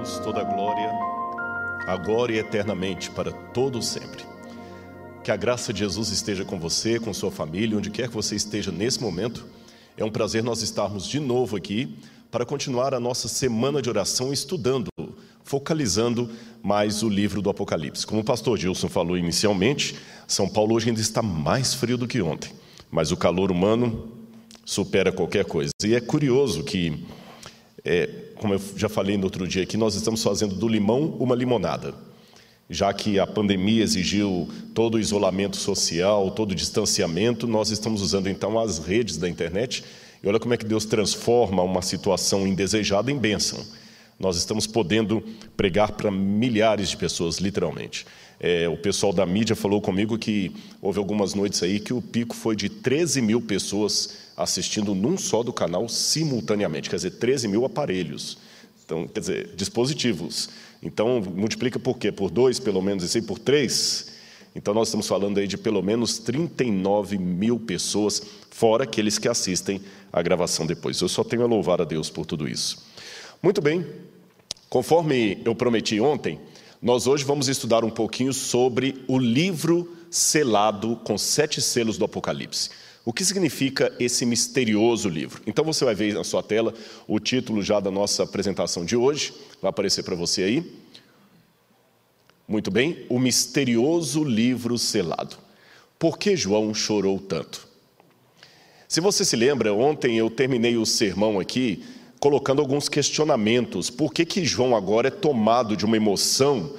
Deus toda a glória, agora e eternamente, para todo sempre. Que a graça de Jesus esteja com você, com sua família, onde quer que você esteja nesse momento. É um prazer nós estarmos de novo aqui para continuar a nossa semana de oração estudando, focalizando mais o livro do Apocalipse. Como o pastor Gilson falou inicialmente, São Paulo hoje ainda está mais frio do que ontem, mas o calor humano supera qualquer coisa. E é curioso que é, como eu já falei no outro dia aqui, nós estamos fazendo do limão uma limonada. Já que a pandemia exigiu todo o isolamento social, todo o distanciamento, nós estamos usando então as redes da internet. E olha como é que Deus transforma uma situação indesejada em bênção. Nós estamos podendo pregar para milhares de pessoas, literalmente. É, o pessoal da mídia falou comigo que houve algumas noites aí que o pico foi de 13 mil pessoas assistindo num só do canal simultaneamente, quer dizer, 13 mil aparelhos. Então, quer dizer, dispositivos. Então, multiplica por quê? Por dois, pelo menos, e assim, por três. Então, nós estamos falando aí de pelo menos 39 mil pessoas, fora aqueles que assistem a gravação depois. Eu só tenho a louvar a Deus por tudo isso. Muito bem, conforme eu prometi ontem, nós hoje vamos estudar um pouquinho sobre o livro selado com sete selos do Apocalipse. O que significa esse misterioso livro? Então você vai ver na sua tela o título já da nossa apresentação de hoje, vai aparecer para você aí. Muito bem, o misterioso livro selado. Por que João chorou tanto? Se você se lembra, ontem eu terminei o sermão aqui colocando alguns questionamentos. Por que, que João agora é tomado de uma emoção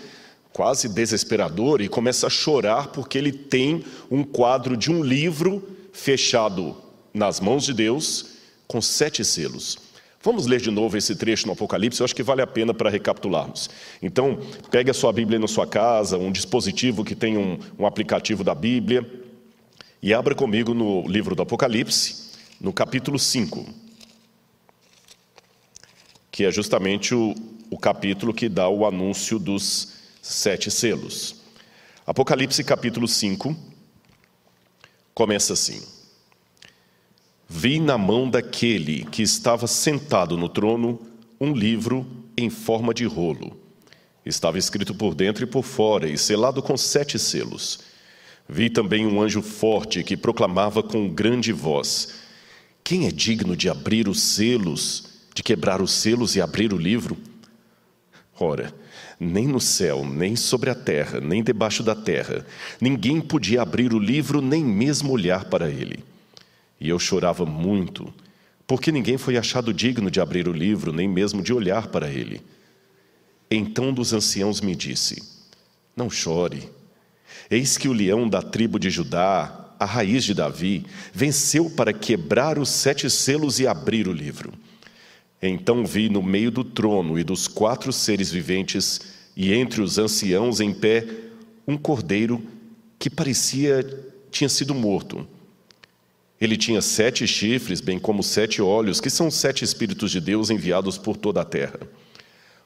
quase desesperadora e começa a chorar porque ele tem um quadro de um livro fechado nas mãos de Deus com sete selos. Vamos ler de novo esse trecho no Apocalipse, eu acho que vale a pena para recapitularmos. Então, pegue a sua Bíblia na sua casa, um dispositivo que tem um, um aplicativo da Bíblia, e abra comigo no livro do Apocalipse, no capítulo 5, que é justamente o, o capítulo que dá o anúncio dos sete selos. Apocalipse capítulo 5, começa assim: Vi na mão daquele que estava sentado no trono um livro em forma de rolo. Estava escrito por dentro e por fora e selado com sete selos. Vi também um anjo forte que proclamava com grande voz: Quem é digno de abrir os selos, de quebrar os selos e abrir o livro? Ora, nem no céu, nem sobre a terra, nem debaixo da terra. Ninguém podia abrir o livro, nem mesmo olhar para ele. E eu chorava muito, porque ninguém foi achado digno de abrir o livro, nem mesmo de olhar para ele. Então um dos anciãos me disse: Não chore. Eis que o leão da tribo de Judá, a raiz de Davi, venceu para quebrar os sete selos e abrir o livro. Então vi no meio do trono e dos quatro seres viventes, e entre os anciãos em pé, um cordeiro que parecia tinha sido morto. Ele tinha sete chifres, bem como sete olhos, que são sete Espíritos de Deus enviados por toda a terra.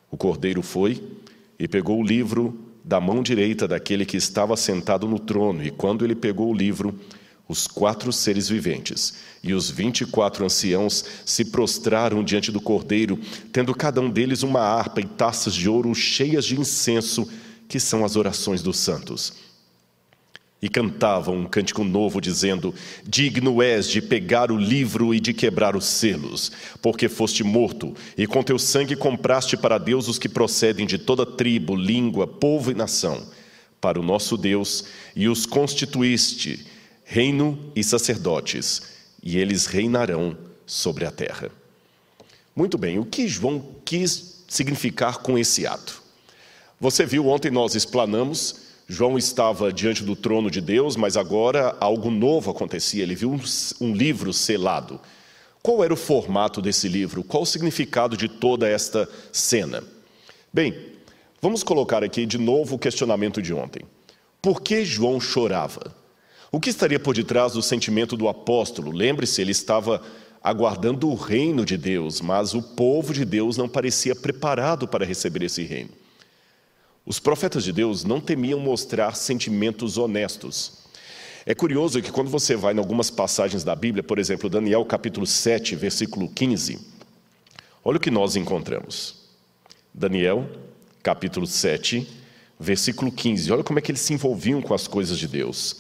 O cordeiro foi e pegou o livro da mão direita daquele que estava sentado no trono, e quando ele pegou o livro, os quatro seres viventes e os vinte e quatro anciãos se prostraram diante do cordeiro, tendo cada um deles uma harpa e taças de ouro cheias de incenso, que são as orações dos santos. E cantavam um cântico novo, dizendo: Digno és de pegar o livro e de quebrar os selos, porque foste morto, e com teu sangue compraste para Deus os que procedem de toda tribo, língua, povo e nação, para o nosso Deus, e os constituíste reino e sacerdotes, e eles reinarão sobre a terra. Muito bem, o que João quis significar com esse ato? Você viu, ontem nós explanamos, João estava diante do trono de Deus, mas agora algo novo acontecia, ele viu um, um livro selado. Qual era o formato desse livro? Qual o significado de toda esta cena? Bem, vamos colocar aqui de novo o questionamento de ontem. Por que João chorava? O que estaria por detrás do sentimento do apóstolo? Lembre-se, ele estava aguardando o reino de Deus, mas o povo de Deus não parecia preparado para receber esse reino. Os profetas de Deus não temiam mostrar sentimentos honestos. É curioso que quando você vai em algumas passagens da Bíblia, por exemplo, Daniel capítulo 7, versículo 15, olha o que nós encontramos. Daniel, capítulo 7, versículo 15. Olha como é que eles se envolviam com as coisas de Deus.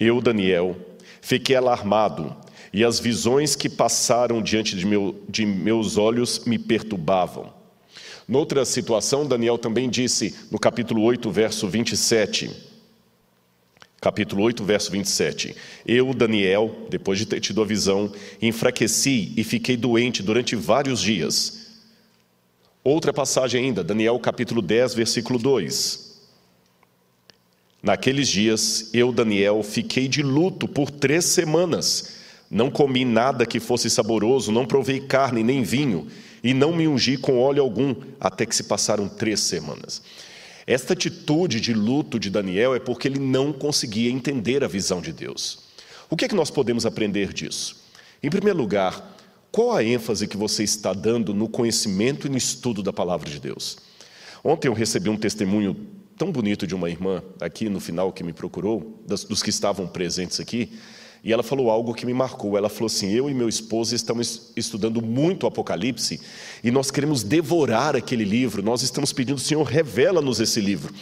Eu, Daniel, fiquei alarmado, e as visões que passaram diante de, meu, de meus olhos me perturbavam. Noutra situação, Daniel também disse, no capítulo 8, verso 27, capítulo 8, verso 27. Eu, Daniel, depois de ter tido a visão, enfraqueci e fiquei doente durante vários dias. Outra passagem ainda, Daniel capítulo 10, versículo 2. Naqueles dias, eu, Daniel, fiquei de luto por três semanas. Não comi nada que fosse saboroso, não provei carne nem vinho, e não me ungi com óleo algum, até que se passaram três semanas. Esta atitude de luto de Daniel é porque ele não conseguia entender a visão de Deus. O que é que nós podemos aprender disso? Em primeiro lugar, qual a ênfase que você está dando no conhecimento e no estudo da palavra de Deus? Ontem eu recebi um testemunho tão bonito de uma irmã aqui no final que me procurou, dos que estavam presentes aqui, e ela falou algo que me marcou. Ela falou assim: Eu e meu esposo estamos estudando muito o Apocalipse e nós queremos devorar aquele livro. Nós estamos pedindo, Senhor, revela-nos esse livro.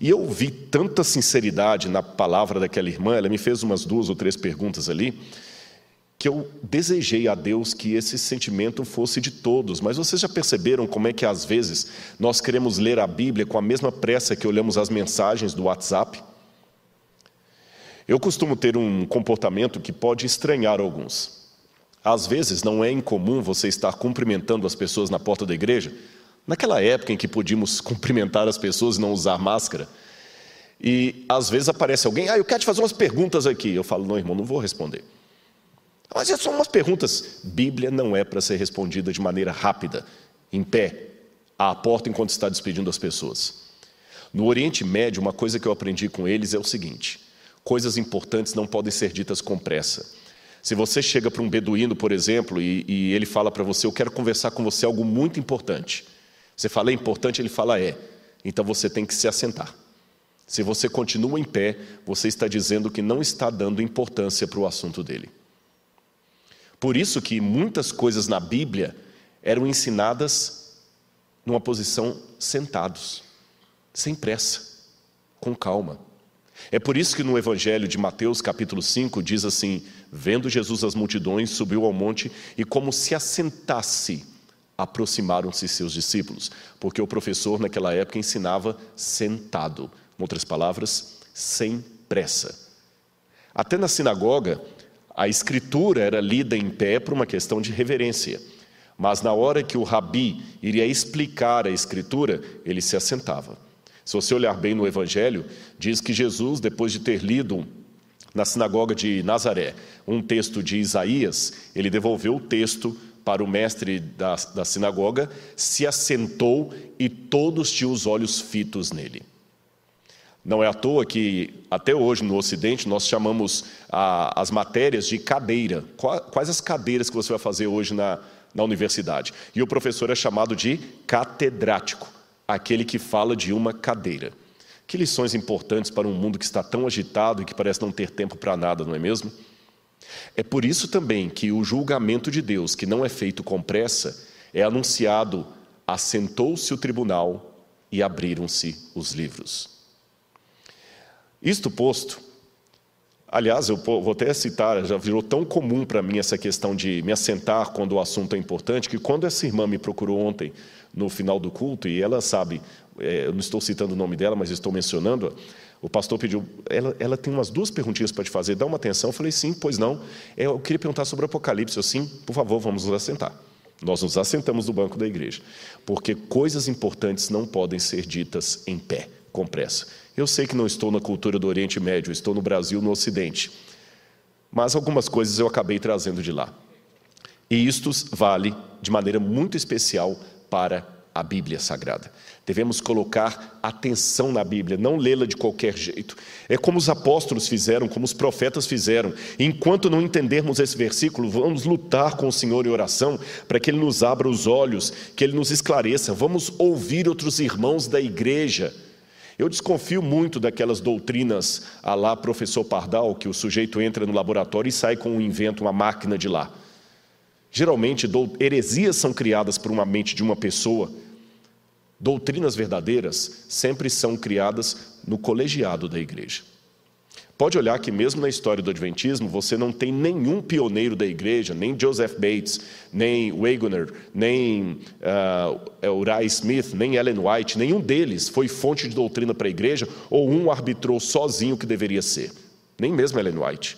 E eu vi tanta sinceridade na palavra daquela irmã, ela me fez umas duas ou três perguntas ali que eu desejei a Deus que esse sentimento fosse de todos. Mas vocês já perceberam como é que às vezes nós queremos ler a Bíblia com a mesma pressa que olhamos as mensagens do WhatsApp? Eu costumo ter um comportamento que pode estranhar alguns. Às vezes não é incomum você estar cumprimentando as pessoas na porta da igreja, naquela época em que podíamos cumprimentar as pessoas e não usar máscara. E às vezes aparece alguém, ah, eu quero te fazer umas perguntas aqui. Eu falo, não, irmão, não vou responder. Mas é são umas perguntas. Bíblia não é para ser respondida de maneira rápida, em pé, à porta enquanto está despedindo as pessoas. No Oriente Médio, uma coisa que eu aprendi com eles é o seguinte: coisas importantes não podem ser ditas com pressa. Se você chega para um beduíno, por exemplo, e, e ele fala para você, eu quero conversar com você algo muito importante. Você fala, é importante? Ele fala, é. Então você tem que se assentar. Se você continua em pé, você está dizendo que não está dando importância para o assunto dele. Por isso que muitas coisas na Bíblia eram ensinadas numa posição sentados, sem pressa, com calma. É por isso que no Evangelho de Mateus, capítulo 5, diz assim: Vendo Jesus as multidões, subiu ao monte e, como se assentasse, aproximaram-se seus discípulos, porque o professor naquela época ensinava sentado, em outras palavras, sem pressa. Até na sinagoga, a escritura era lida em pé por uma questão de reverência, mas na hora que o rabi iria explicar a escritura, ele se assentava. Se você olhar bem no Evangelho, diz que Jesus, depois de ter lido na sinagoga de Nazaré um texto de Isaías, ele devolveu o texto para o mestre da, da sinagoga, se assentou e todos tinham os olhos fitos nele. Não é à toa que, até hoje no Ocidente, nós chamamos a, as matérias de cadeira. Quais as cadeiras que você vai fazer hoje na, na universidade? E o professor é chamado de catedrático, aquele que fala de uma cadeira. Que lições importantes para um mundo que está tão agitado e que parece não ter tempo para nada, não é mesmo? É por isso também que o julgamento de Deus, que não é feito com pressa, é anunciado: assentou-se o tribunal e abriram-se os livros. Isto posto, aliás, eu vou até citar, já virou tão comum para mim essa questão de me assentar quando o assunto é importante, que quando essa irmã me procurou ontem, no final do culto, e ela sabe, é, eu não estou citando o nome dela, mas estou mencionando, o pastor pediu, ela, ela tem umas duas perguntinhas para te fazer, dá uma atenção. Eu falei, sim, pois não. É, eu queria perguntar sobre o Apocalipse. Eu, sim, por favor, vamos nos assentar. Nós nos assentamos no banco da igreja, porque coisas importantes não podem ser ditas em pé, com pressa. Eu sei que não estou na cultura do Oriente Médio, estou no Brasil, no Ocidente. Mas algumas coisas eu acabei trazendo de lá. E isto vale de maneira muito especial para a Bíblia Sagrada. Devemos colocar atenção na Bíblia, não lê-la de qualquer jeito. É como os apóstolos fizeram, como os profetas fizeram. Enquanto não entendermos esse versículo, vamos lutar com o Senhor em oração para que Ele nos abra os olhos, que Ele nos esclareça. Vamos ouvir outros irmãos da igreja eu desconfio muito daquelas doutrinas a lá professor Pardal, que o sujeito entra no laboratório e sai com um invento, uma máquina de lá. Geralmente, heresias são criadas por uma mente de uma pessoa Doutrinas verdadeiras sempre são criadas no colegiado da igreja. Pode olhar que, mesmo na história do Adventismo, você não tem nenhum pioneiro da igreja, nem Joseph Bates, nem Wagoner, nem uh, Uriah Smith, nem Ellen White, nenhum deles foi fonte de doutrina para a igreja ou um arbitrou sozinho o que deveria ser. Nem mesmo Ellen White.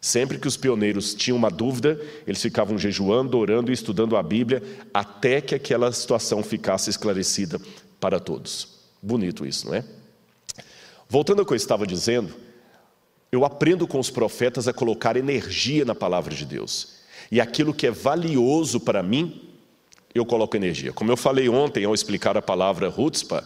Sempre que os pioneiros tinham uma dúvida, eles ficavam jejuando, orando e estudando a Bíblia até que aquela situação ficasse esclarecida para todos. Bonito isso, não é? Voltando ao que eu estava dizendo, eu aprendo com os profetas a colocar energia na palavra de Deus. E aquilo que é valioso para mim, eu coloco energia. Como eu falei ontem ao explicar a palavra rutzpa,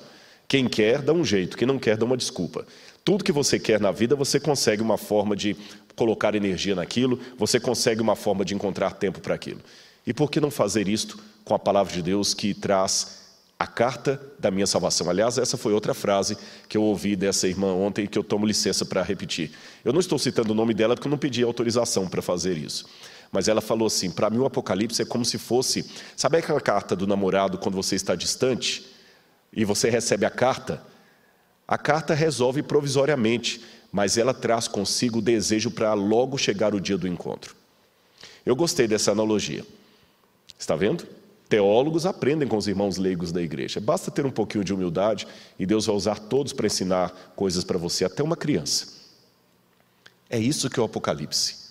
quem quer dá um jeito, quem não quer dá uma desculpa. Tudo que você quer na vida, você consegue uma forma de colocar energia naquilo, você consegue uma forma de encontrar tempo para aquilo. E por que não fazer isto com a palavra de Deus que traz a carta da minha salvação. Aliás, essa foi outra frase que eu ouvi dessa irmã ontem que eu tomo licença para repetir. Eu não estou citando o nome dela porque eu não pedi autorização para fazer isso. Mas ela falou assim: para mim o Apocalipse é como se fosse. Sabe aquela carta do namorado quando você está distante e você recebe a carta? A carta resolve provisoriamente, mas ela traz consigo o desejo para logo chegar o dia do encontro. Eu gostei dessa analogia. Está vendo? Teólogos aprendem com os irmãos leigos da igreja. Basta ter um pouquinho de humildade e Deus vai usar todos para ensinar coisas para você, até uma criança. É isso que é o Apocalipse.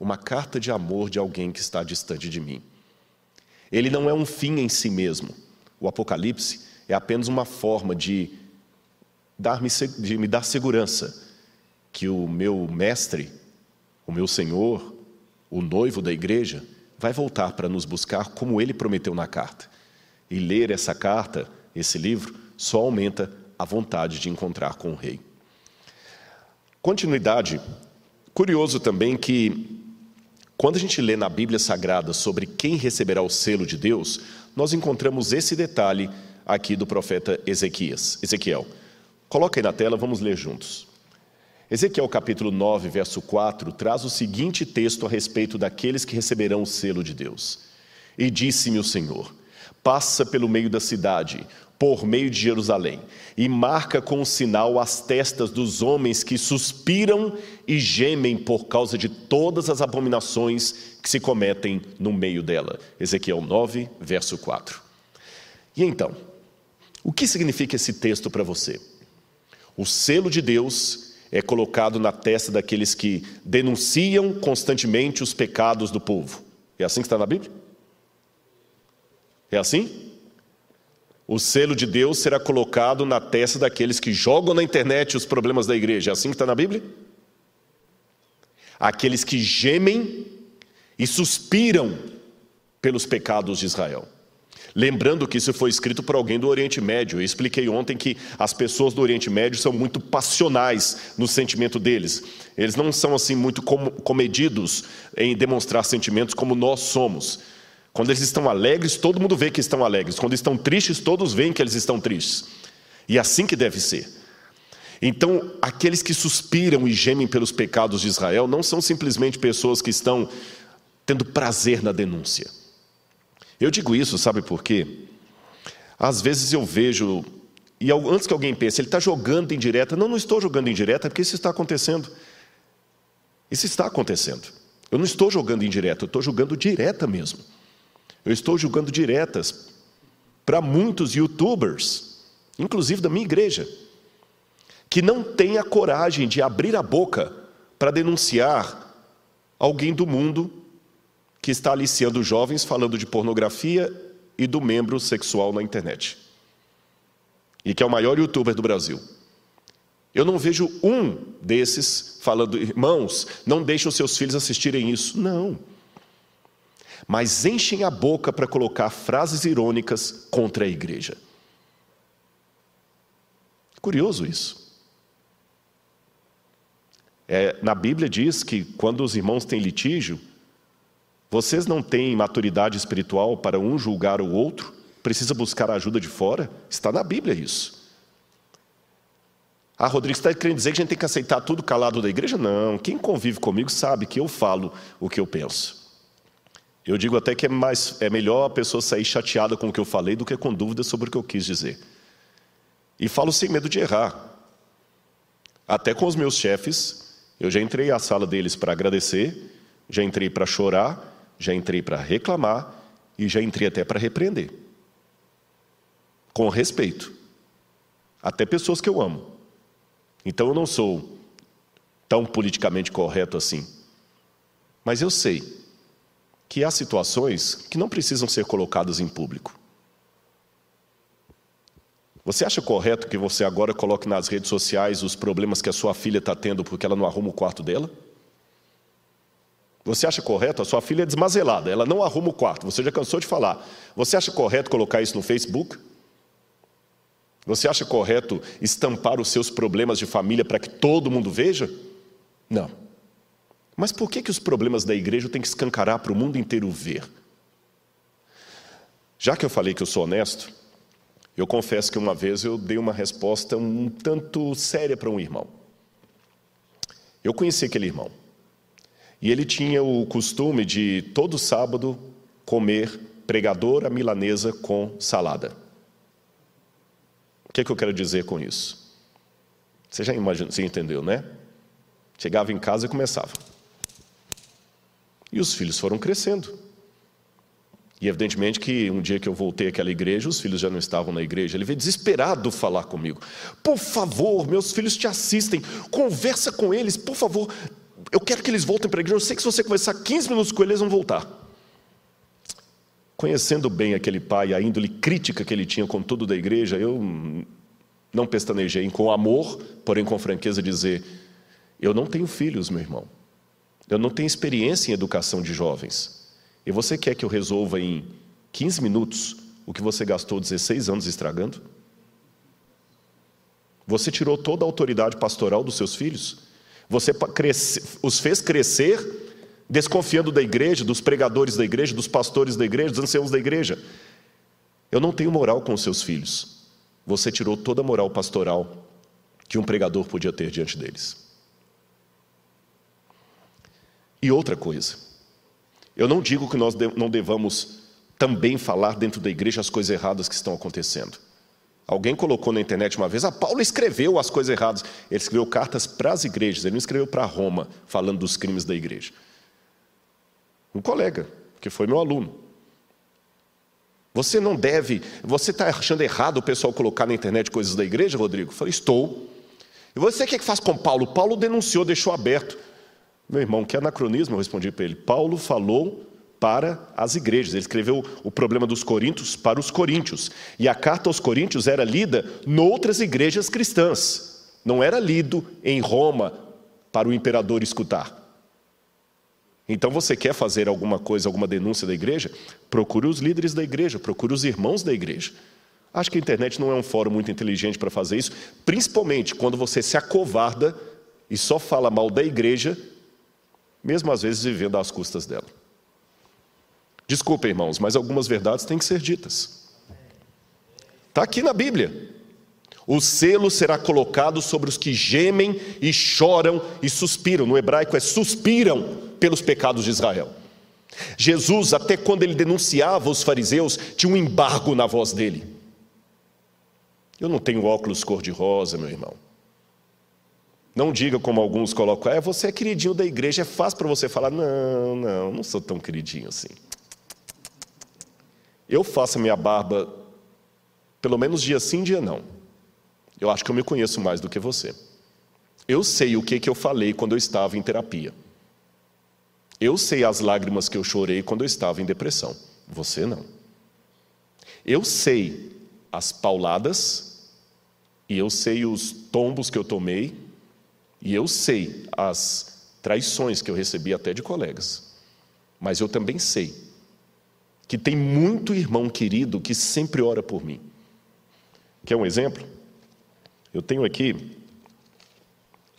Uma carta de amor de alguém que está distante de mim. Ele não é um fim em si mesmo. O Apocalipse é apenas uma forma de, dar -me, de me dar segurança que o meu mestre, o meu Senhor, o noivo da igreja, vai voltar para nos buscar como ele prometeu na carta. E ler essa carta, esse livro, só aumenta a vontade de encontrar com o rei. Continuidade. Curioso também que, quando a gente lê na Bíblia Sagrada sobre quem receberá o selo de Deus, nós encontramos esse detalhe aqui do profeta Ezequias, Ezequiel. Coloca aí na tela, vamos ler juntos. Ezequiel capítulo 9, verso 4, traz o seguinte texto a respeito daqueles que receberão o selo de Deus. E disse-me o Senhor: Passa pelo meio da cidade, por meio de Jerusalém, e marca com o sinal as testas dos homens que suspiram e gemem por causa de todas as abominações que se cometem no meio dela. Ezequiel 9, verso 4. E então, o que significa esse texto para você? O selo de Deus é colocado na testa daqueles que denunciam constantemente os pecados do povo. É assim que está na Bíblia? É assim? O selo de Deus será colocado na testa daqueles que jogam na internet os problemas da igreja. É assim que está na Bíblia? Aqueles que gemem e suspiram pelos pecados de Israel. Lembrando que isso foi escrito por alguém do Oriente Médio. Eu expliquei ontem que as pessoas do Oriente Médio são muito passionais no sentimento deles. Eles não são assim muito comedidos em demonstrar sentimentos como nós somos. Quando eles estão alegres, todo mundo vê que estão alegres. Quando estão tristes, todos veem que eles estão tristes. E é assim que deve ser. Então, aqueles que suspiram e gemem pelos pecados de Israel não são simplesmente pessoas que estão tendo prazer na denúncia. Eu digo isso, sabe por quê? Às vezes eu vejo, e antes que alguém pense, ele está jogando em direta. Não, não estou jogando em direta, porque isso está acontecendo. Isso está acontecendo. Eu não estou jogando em direta, eu estou jogando direta mesmo. Eu estou jogando diretas para muitos youtubers, inclusive da minha igreja, que não têm a coragem de abrir a boca para denunciar alguém do mundo que está aliciando jovens falando de pornografia e do membro sexual na internet. E que é o maior youtuber do Brasil. Eu não vejo um desses falando, irmãos, não deixem os seus filhos assistirem isso. Não. Mas enchem a boca para colocar frases irônicas contra a igreja. Curioso isso. É, na Bíblia diz que quando os irmãos têm litígio, vocês não têm maturidade espiritual para um julgar o outro? Precisa buscar a ajuda de fora? Está na Bíblia isso. Ah, Rodrigo, você está querendo dizer que a gente tem que aceitar tudo calado da igreja? Não. Quem convive comigo sabe que eu falo o que eu penso. Eu digo até que é, mais, é melhor a pessoa sair chateada com o que eu falei do que com dúvidas sobre o que eu quis dizer. E falo sem medo de errar. Até com os meus chefes, eu já entrei à sala deles para agradecer, já entrei para chorar, já entrei para reclamar e já entrei até para repreender. Com respeito. Até pessoas que eu amo. Então eu não sou tão politicamente correto assim. Mas eu sei que há situações que não precisam ser colocadas em público. Você acha correto que você agora coloque nas redes sociais os problemas que a sua filha está tendo porque ela não arruma o quarto dela? Você acha correto? A sua filha é desmazelada, ela não arruma o quarto, você já cansou de falar. Você acha correto colocar isso no Facebook? Você acha correto estampar os seus problemas de família para que todo mundo veja? Não. Mas por que, que os problemas da igreja têm que escancarar para o mundo inteiro ver? Já que eu falei que eu sou honesto, eu confesso que uma vez eu dei uma resposta um tanto séria para um irmão. Eu conheci aquele irmão. E ele tinha o costume de, todo sábado, comer pregadora milanesa com salada. O que, é que eu quero dizer com isso? Você já imagina, você entendeu, né? Chegava em casa e começava. E os filhos foram crescendo. E evidentemente que um dia que eu voltei àquela igreja, os filhos já não estavam na igreja. Ele veio desesperado falar comigo. Por favor, meus filhos te assistem, conversa com eles, por favor. Eu quero que eles voltem para a igreja. Eu sei que se você conversar 15 minutos com eles, eles vão voltar. Conhecendo bem aquele pai, a índole crítica que ele tinha com tudo da igreja, eu não pestanejei com amor, porém com franqueza, dizer: Eu não tenho filhos, meu irmão. Eu não tenho experiência em educação de jovens. E você quer que eu resolva em 15 minutos o que você gastou 16 anos estragando? Você tirou toda a autoridade pastoral dos seus filhos? Você os fez crescer desconfiando da igreja, dos pregadores da igreja, dos pastores da igreja, dos anciãos da igreja. Eu não tenho moral com os seus filhos. Você tirou toda a moral pastoral que um pregador podia ter diante deles. E outra coisa, eu não digo que nós não devamos também falar dentro da igreja as coisas erradas que estão acontecendo. Alguém colocou na internet uma vez, ah, Paulo escreveu as coisas erradas. Ele escreveu cartas para as igrejas, ele não escreveu para Roma, falando dos crimes da igreja. Um colega, que foi meu aluno. Você não deve, você está achando errado o pessoal colocar na internet coisas da igreja, Rodrigo? Eu falei, estou. E você o que, é que faz com Paulo? Paulo denunciou, deixou aberto. Meu irmão, que anacronismo, eu respondi para ele. Paulo falou para as igrejas. Ele escreveu o problema dos coríntios para os coríntios. E a carta aos coríntios era lida noutras igrejas cristãs. Não era lido em Roma para o imperador escutar. Então você quer fazer alguma coisa, alguma denúncia da igreja? Procure os líderes da igreja, procure os irmãos da igreja. Acho que a internet não é um fórum muito inteligente para fazer isso, principalmente quando você se acovarda e só fala mal da igreja mesmo às vezes vivendo às custas dela. Desculpa, irmãos, mas algumas verdades têm que ser ditas. Está aqui na Bíblia. O selo será colocado sobre os que gemem e choram e suspiram. No hebraico é suspiram pelos pecados de Israel. Jesus, até quando ele denunciava os fariseus, tinha um embargo na voz dele. Eu não tenho óculos cor-de-rosa, meu irmão. Não diga como alguns colocam, é, você é queridinho da igreja, é fácil para você falar, não, não, não sou tão queridinho assim. Eu faço a minha barba pelo menos dia sim, dia não. Eu acho que eu me conheço mais do que você. Eu sei o que, que eu falei quando eu estava em terapia. Eu sei as lágrimas que eu chorei quando eu estava em depressão. Você não. Eu sei as pauladas e eu sei os tombos que eu tomei e eu sei as traições que eu recebi até de colegas, mas eu também sei que tem muito irmão querido que sempre ora por mim. Quer um exemplo? Eu tenho aqui,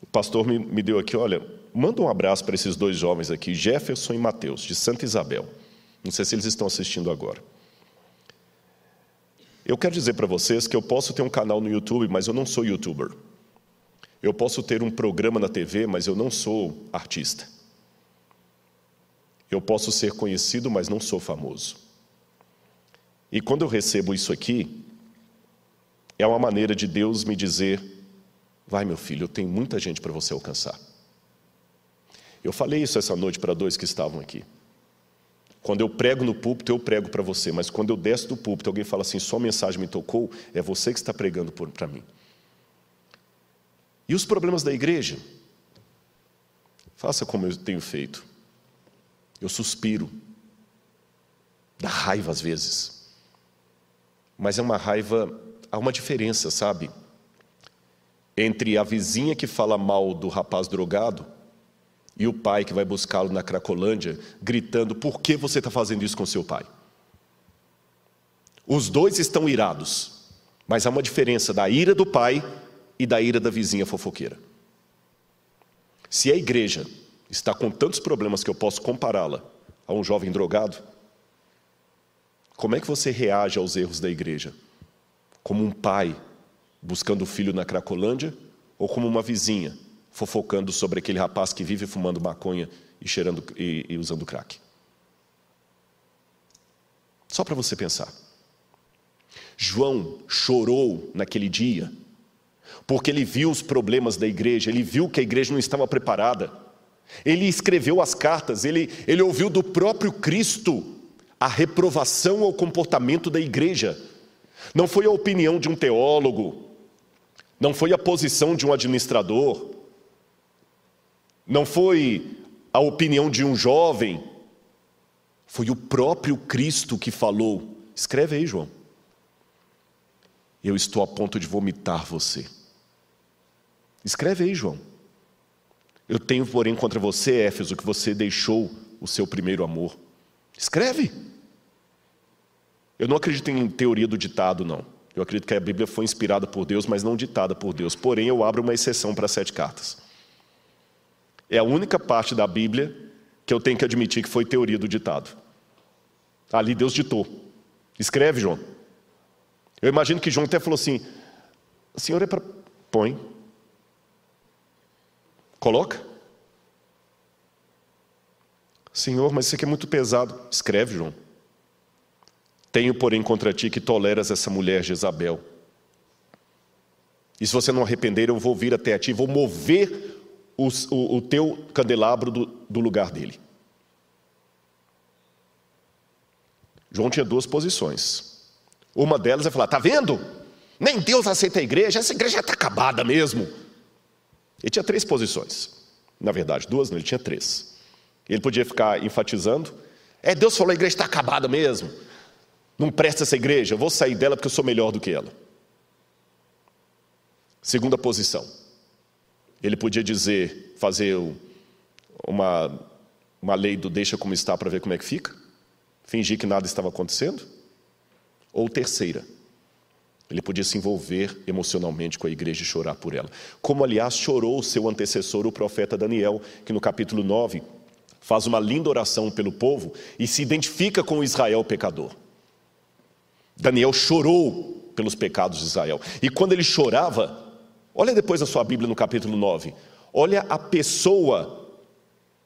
o pastor me, me deu aqui, olha, manda um abraço para esses dois jovens aqui, Jefferson e Mateus, de Santa Isabel. Não sei se eles estão assistindo agora. Eu quero dizer para vocês que eu posso ter um canal no YouTube, mas eu não sou youtuber. Eu posso ter um programa na TV, mas eu não sou artista. Eu posso ser conhecido, mas não sou famoso. E quando eu recebo isso aqui, é uma maneira de Deus me dizer: vai, meu filho, eu tenho muita gente para você alcançar. Eu falei isso essa noite para dois que estavam aqui. Quando eu prego no púlpito, eu prego para você, mas quando eu desço do púlpito, alguém fala assim: sua mensagem me tocou, é você que está pregando para mim. E os problemas da igreja? Faça como eu tenho feito. Eu suspiro, dá raiva às vezes, mas é uma raiva, há uma diferença, sabe? Entre a vizinha que fala mal do rapaz drogado e o pai que vai buscá-lo na Cracolândia, gritando: Por que você está fazendo isso com seu pai? Os dois estão irados, mas há uma diferença da ira do pai e da ira da vizinha fofoqueira. Se a igreja está com tantos problemas que eu posso compará-la a um jovem drogado, como é que você reage aos erros da igreja? Como um pai buscando o filho na Cracolândia ou como uma vizinha fofocando sobre aquele rapaz que vive fumando maconha e cheirando e, e usando crack. Só para você pensar. João chorou naquele dia, porque ele viu os problemas da igreja, ele viu que a igreja não estava preparada. Ele escreveu as cartas, ele, ele ouviu do próprio Cristo a reprovação ao comportamento da igreja. Não foi a opinião de um teólogo, não foi a posição de um administrador, não foi a opinião de um jovem, foi o próprio Cristo que falou. Escreve aí, João. Eu estou a ponto de vomitar você. Escreve aí, João. Eu tenho, porém, contra você, Éfeso, que você deixou o seu primeiro amor. Escreve. Eu não acredito em teoria do ditado, não. Eu acredito que a Bíblia foi inspirada por Deus, mas não ditada por Deus. Porém, eu abro uma exceção para sete cartas. É a única parte da Bíblia que eu tenho que admitir que foi teoria do ditado. Ali Deus ditou. Escreve, João. Eu imagino que João até falou assim: Senhor é para. Põe. Coloca. Senhor, mas isso aqui é muito pesado. Escreve, João. Tenho, porém, contra ti que toleras essa mulher Jezabel. E se você não arrepender, eu vou vir até a ti, vou mover o, o, o teu candelabro do, do lugar dele. João tinha duas posições. Uma delas é falar: tá vendo? Nem Deus aceita a igreja, essa igreja está acabada mesmo. Ele tinha três posições. Na verdade, duas, não, ele tinha três. Ele podia ficar enfatizando: é, Deus falou, a igreja está acabada mesmo. Não presta essa igreja, eu vou sair dela porque eu sou melhor do que ela. Segunda posição. Ele podia dizer, fazer uma, uma lei do deixa como está para ver como é que fica, fingir que nada estava acontecendo. Ou terceira, ele podia se envolver emocionalmente com a igreja e chorar por ela. Como, aliás, chorou o seu antecessor, o profeta Daniel, que no capítulo 9 faz uma linda oração pelo povo e se identifica com o Israel pecador. Daniel chorou pelos pecados de Israel. E quando ele chorava, Olha depois a sua Bíblia no capítulo 9. Olha a pessoa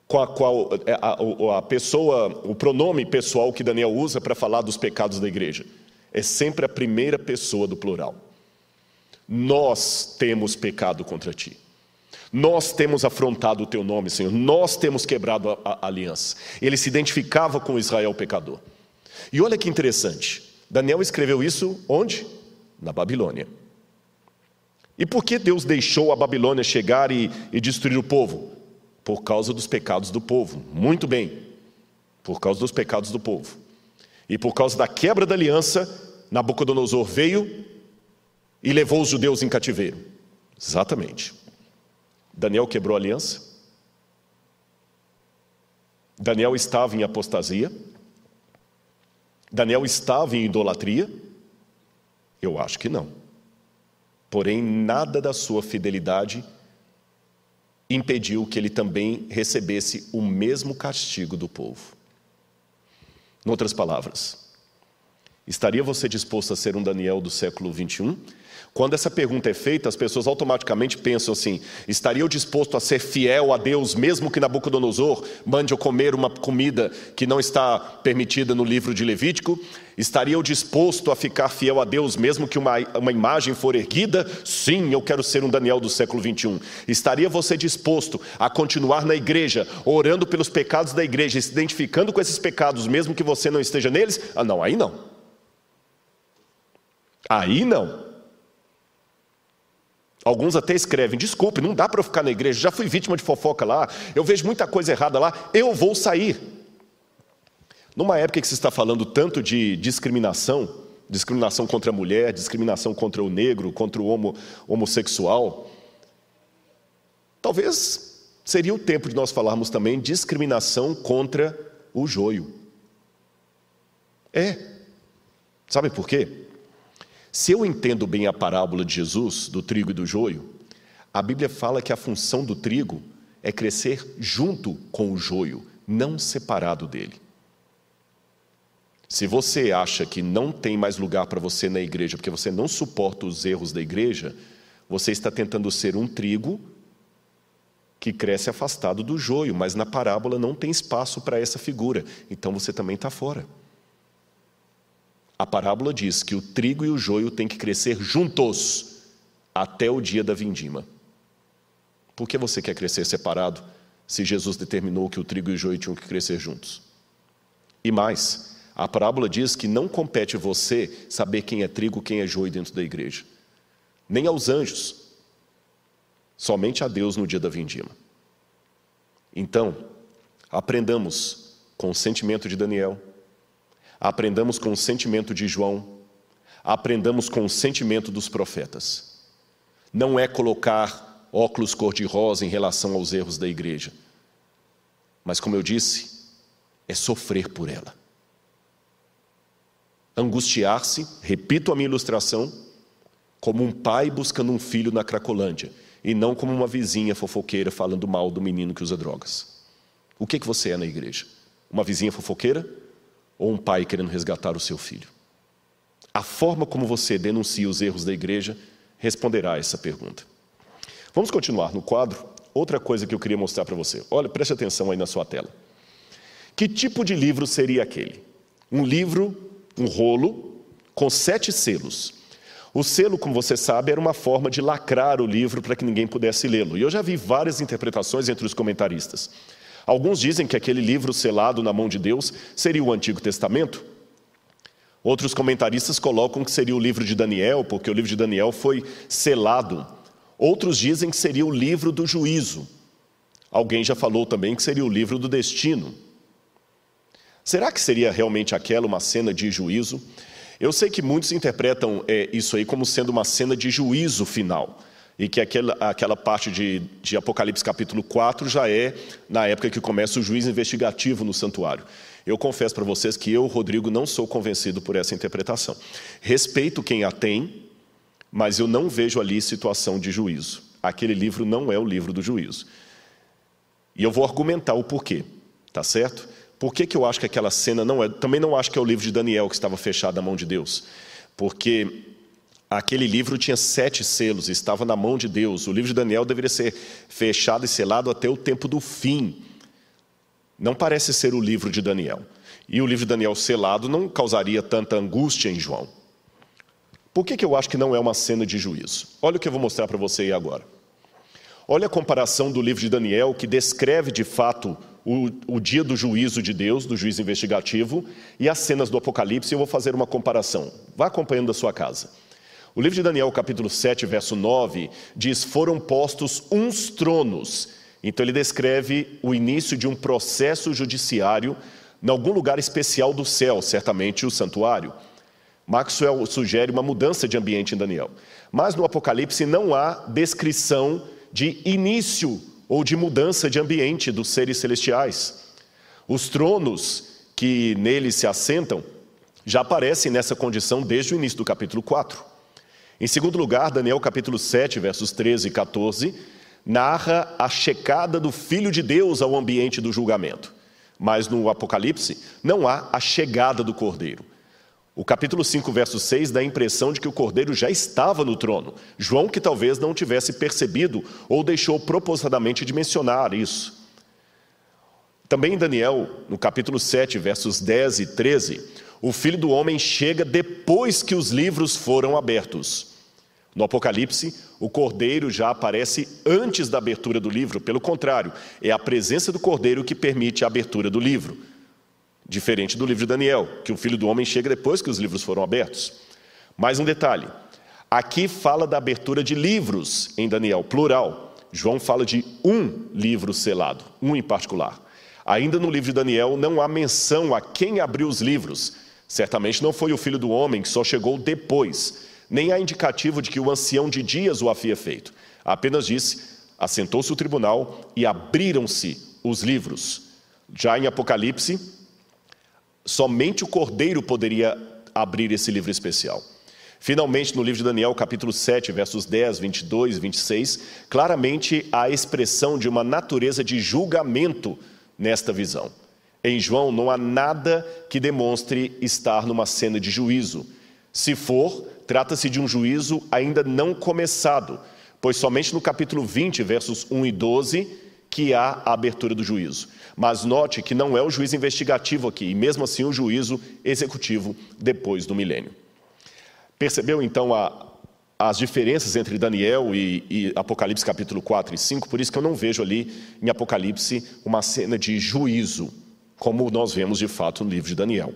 com a qual é, a, a, a pessoa, o pronome pessoal que Daniel usa para falar dos pecados da igreja. É sempre a primeira pessoa do plural. Nós temos pecado contra ti. Nós temos afrontado o teu nome, Senhor. Nós temos quebrado a, a, aliança. Ele se identificava com Israel pecador. E olha que interessante. Daniel escreveu isso onde? Na Babilônia. E por que Deus deixou a Babilônia chegar e, e destruir o povo? Por causa dos pecados do povo. Muito bem. Por causa dos pecados do povo. E por causa da quebra da aliança, Nabucodonosor veio e levou os judeus em cativeiro. Exatamente. Daniel quebrou a aliança. Daniel estava em apostasia. Daniel estava em idolatria. Eu acho que não. Porém, nada da sua fidelidade impediu que ele também recebesse o mesmo castigo do povo. Outras palavras, estaria você disposto a ser um Daniel do século 21, Quando essa pergunta é feita, as pessoas automaticamente pensam assim: estaria eu disposto a ser fiel a Deus, mesmo que Nabucodonosor mande eu comer uma comida que não está permitida no livro de Levítico? Estaria eu disposto a ficar fiel a Deus, mesmo que uma, uma imagem for erguida? Sim, eu quero ser um Daniel do século 21. Estaria você disposto a continuar na igreja, orando pelos pecados da igreja, se identificando com esses pecados, mesmo que você não esteja neles? Ah, não, aí não. Aí não. Alguns até escrevem: desculpe, não dá para eu ficar na igreja, já fui vítima de fofoca lá, eu vejo muita coisa errada lá, eu vou sair. Numa época que se está falando tanto de discriminação, discriminação contra a mulher, discriminação contra o negro, contra o homo, homossexual, talvez seria o tempo de nós falarmos também discriminação contra o joio. É. Sabe por quê? Se eu entendo bem a parábola de Jesus, do trigo e do joio, a Bíblia fala que a função do trigo é crescer junto com o joio, não separado dele. Se você acha que não tem mais lugar para você na igreja porque você não suporta os erros da igreja, você está tentando ser um trigo que cresce afastado do joio, mas na parábola não tem espaço para essa figura, então você também está fora. A parábola diz que o trigo e o joio têm que crescer juntos até o dia da vindima. Por que você quer crescer separado se Jesus determinou que o trigo e o joio tinham que crescer juntos? E mais, a parábola diz que não compete você saber quem é trigo, quem é joio dentro da igreja, nem aos anjos, somente a Deus no dia da vindima. Então, aprendamos com o sentimento de Daniel, Aprendamos com o sentimento de João, aprendamos com o sentimento dos profetas. Não é colocar óculos cor-de-rosa em relação aos erros da igreja, mas, como eu disse, é sofrer por ela. Angustiar-se, repito a minha ilustração, como um pai buscando um filho na Cracolândia, e não como uma vizinha fofoqueira falando mal do menino que usa drogas. O que, que você é na igreja? Uma vizinha fofoqueira? Ou um pai querendo resgatar o seu filho? A forma como você denuncia os erros da igreja responderá a essa pergunta. Vamos continuar no quadro. Outra coisa que eu queria mostrar para você. Olha, preste atenção aí na sua tela. Que tipo de livro seria aquele? Um livro, um rolo, com sete selos. O selo, como você sabe, era uma forma de lacrar o livro para que ninguém pudesse lê-lo. E eu já vi várias interpretações entre os comentaristas. Alguns dizem que aquele livro selado na mão de Deus seria o Antigo Testamento. Outros comentaristas colocam que seria o livro de Daniel, porque o livro de Daniel foi selado. Outros dizem que seria o livro do juízo. Alguém já falou também que seria o livro do destino. Será que seria realmente aquela uma cena de juízo? Eu sei que muitos interpretam é, isso aí como sendo uma cena de juízo final e que aquela, aquela parte de, de Apocalipse capítulo 4 já é na época que começa o juiz investigativo no santuário. Eu confesso para vocês que eu, Rodrigo, não sou convencido por essa interpretação. Respeito quem a tem, mas eu não vejo ali situação de juízo. Aquele livro não é o livro do juízo. E eu vou argumentar o porquê, tá certo? Por que, que eu acho que aquela cena não é. Também não acho que é o livro de Daniel que estava fechado na mão de Deus. Porque Aquele livro tinha sete selos, estava na mão de Deus. O livro de Daniel deveria ser fechado e selado até o tempo do fim. Não parece ser o livro de Daniel. E o livro de Daniel selado não causaria tanta angústia em João. Por que, que eu acho que não é uma cena de juízo? Olha o que eu vou mostrar para você aí agora. Olha a comparação do livro de Daniel, que descreve de fato o, o, dia do juízo de Deus, do juízo investigativo, e as cenas do Apocalipse. Eu vou fazer uma comparação. Vá acompanhando da sua casa. O livro de Daniel, capítulo 7, verso 9, diz: Foram postos uns tronos. Então, ele descreve o início de um processo judiciário em algum lugar especial do céu, certamente o santuário. Maxwell sugere uma mudança de ambiente em Daniel. Mas no Apocalipse não há descrição de início ou de mudança de ambiente dos seres celestiais. Os tronos que neles se assentam já aparecem nessa condição desde o início do capítulo 4. Em segundo lugar, Daniel capítulo 7, versos 13 e 14, narra a checada do Filho de Deus ao ambiente do julgamento. Mas no Apocalipse não há a chegada do Cordeiro. O capítulo 5, verso 6 dá a impressão de que o cordeiro já estava no trono. João, que talvez não tivesse percebido ou deixou propositadamente de mencionar isso. Também em Daniel, no capítulo 7, versos 10 e 13, o filho do homem chega depois que os livros foram abertos. No Apocalipse, o cordeiro já aparece antes da abertura do livro, pelo contrário, é a presença do cordeiro que permite a abertura do livro. Diferente do livro de Daniel, que o filho do homem chega depois que os livros foram abertos. Mais um detalhe: aqui fala da abertura de livros em Daniel, plural. João fala de um livro selado, um em particular. Ainda no livro de Daniel não há menção a quem abriu os livros. Certamente não foi o filho do homem que só chegou depois nem há indicativo de que o ancião de dias o havia feito. Apenas disse: assentou-se o tribunal e abriram-se os livros. Já em Apocalipse, somente o cordeiro poderia abrir esse livro especial. Finalmente, no livro de Daniel, capítulo 7, versos 10, 22 e 26, claramente há a expressão de uma natureza de julgamento nesta visão. Em João não há nada que demonstre estar numa cena de juízo. Se for, trata-se de um juízo ainda não começado, pois somente no capítulo 20, versos 1 e 12, que há a abertura do juízo. Mas note que não é o juízo investigativo aqui, e mesmo assim o juízo executivo depois do milênio. Percebeu então a, as diferenças entre Daniel e, e, Apocalipse capítulo 4 e 5, por isso que eu não vejo ali em Apocalipse uma cena de juízo, como nós vemos de fato no livro de Daniel.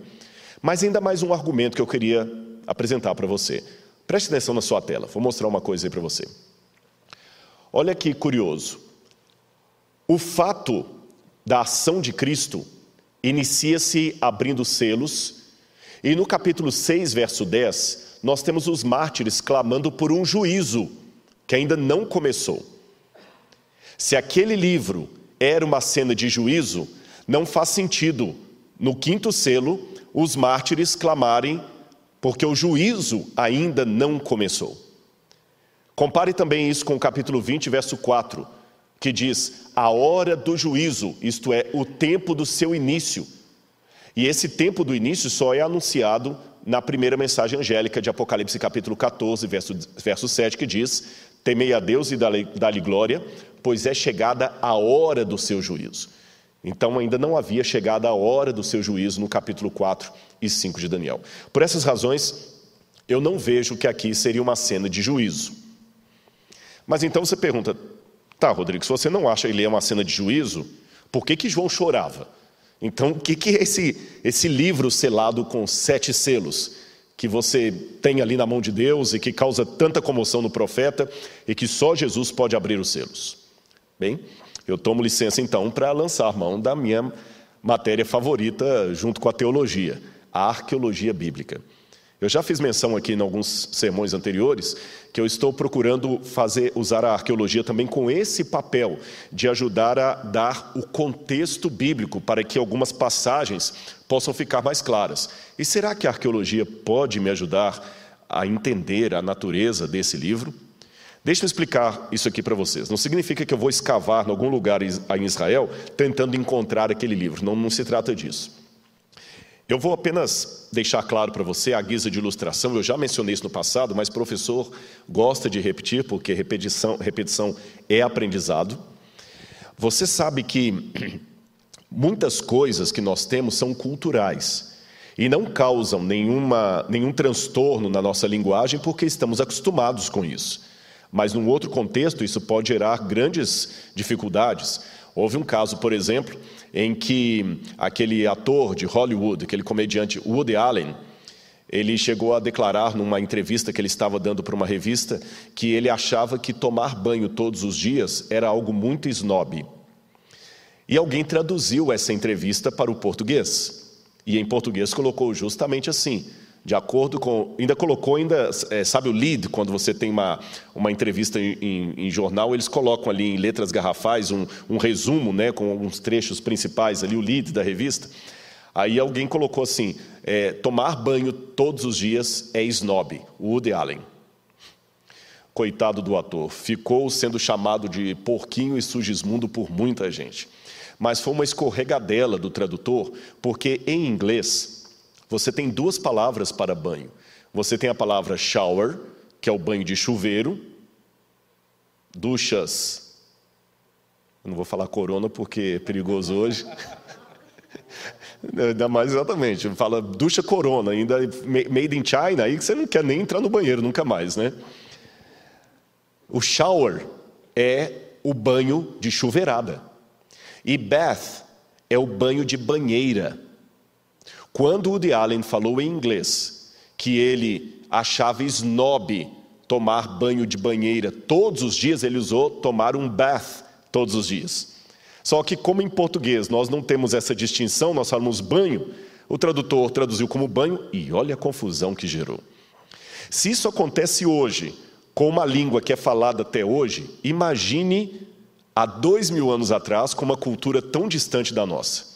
Mas ainda mais um argumento que eu queria apresentar para você. Preste atenção na sua tela, vou mostrar uma coisa aí para você. Olha que curioso. O fato da ação de Cristo inicia-se abrindo selos, e no capítulo 6, verso 10, nós temos os mártires clamando por um juízo que ainda não começou. Se aquele livro era uma cena de juízo, não faz sentido, no quinto selo, os mártires clamarem porque o juízo ainda não começou. Compare também isso com o capítulo 20, verso 4, que diz: a hora do juízo, isto é, o tempo do seu início. E esse tempo do início só é anunciado na primeira mensagem angélica de Apocalipse, capítulo 14, verso, verso 7, que diz: Temei a Deus e dá-lhe glória, pois é chegada a hora do seu juízo. Então ainda não havia chegado a hora do seu juízo no capítulo 4 e 5 de Daniel. Por essas razões, eu não vejo que aqui seria uma cena de juízo. Mas então você pergunta, tá, Rodrigo, se você não acha que ele é uma cena de juízo, por que, que João chorava? Então, o que, que é esse, esse livro selado com sete selos? que você tem ali na mão de Deus e que causa tanta comoção no profeta e que só Jesus pode abrir os selos. Bem, eu tomo licença então para lançar mão da minha matéria favorita junto com a teologia, a arqueologia bíblica. Eu já fiz menção aqui em alguns sermões anteriores que eu estou procurando fazer usar a arqueologia também com esse papel de ajudar a dar o contexto bíblico para que algumas passagens possam ficar mais claras. E será que a arqueologia pode me ajudar a entender a natureza desse livro? Deixa eu explicar isso aqui para vocês. Não significa que eu vou escavar em algum lugar em Israel tentando encontrar aquele livro. Não, não se trata disso. Eu vou apenas deixar claro para você, a guisa de ilustração, eu já mencionei isso no passado, mas professor gosta de repetir, porque repetição, repetição é aprendizado. Você sabe que muitas coisas que nós temos são culturais e não causam nenhuma, nenhum transtorno na nossa linguagem porque estamos acostumados com isso. Mas, num outro contexto, isso pode gerar grandes dificuldades. Houve um caso, por exemplo, em que aquele ator de Hollywood, aquele comediante Woody Allen, ele chegou a declarar numa entrevista que ele estava dando para uma revista que ele achava que tomar banho todos os dias era algo muito snob. E alguém traduziu essa entrevista para o português. E em português colocou justamente assim: de acordo com. Ainda colocou, ainda, é, sabe o lead, quando você tem uma, uma entrevista em, em, em jornal, eles colocam ali em letras garrafais um, um resumo, né, com alguns trechos principais ali, o lead da revista. Aí alguém colocou assim: é, tomar banho todos os dias é snob, Woody Allen. Coitado do ator, ficou sendo chamado de porquinho e sugismundo por muita gente. Mas foi uma escorregadela do tradutor, porque em inglês você tem duas palavras para banho. Você tem a palavra shower, que é o banho de chuveiro, duchas. Eu não vou falar corona porque é perigoso hoje. Ainda mais exatamente, fala ducha corona, ainda made in China, aí você não quer nem entrar no banheiro nunca mais, né? O shower é o banho de chuveirada. E bath é o banho de banheira. Quando Woody Allen falou em inglês que ele achava snob tomar banho de banheira todos os dias, ele usou tomar um bath todos os dias. Só que, como em português nós não temos essa distinção, nós falamos banho, o tradutor traduziu como banho e olha a confusão que gerou. Se isso acontece hoje, com uma língua que é falada até hoje, imagine há dois mil anos atrás com uma cultura tão distante da nossa.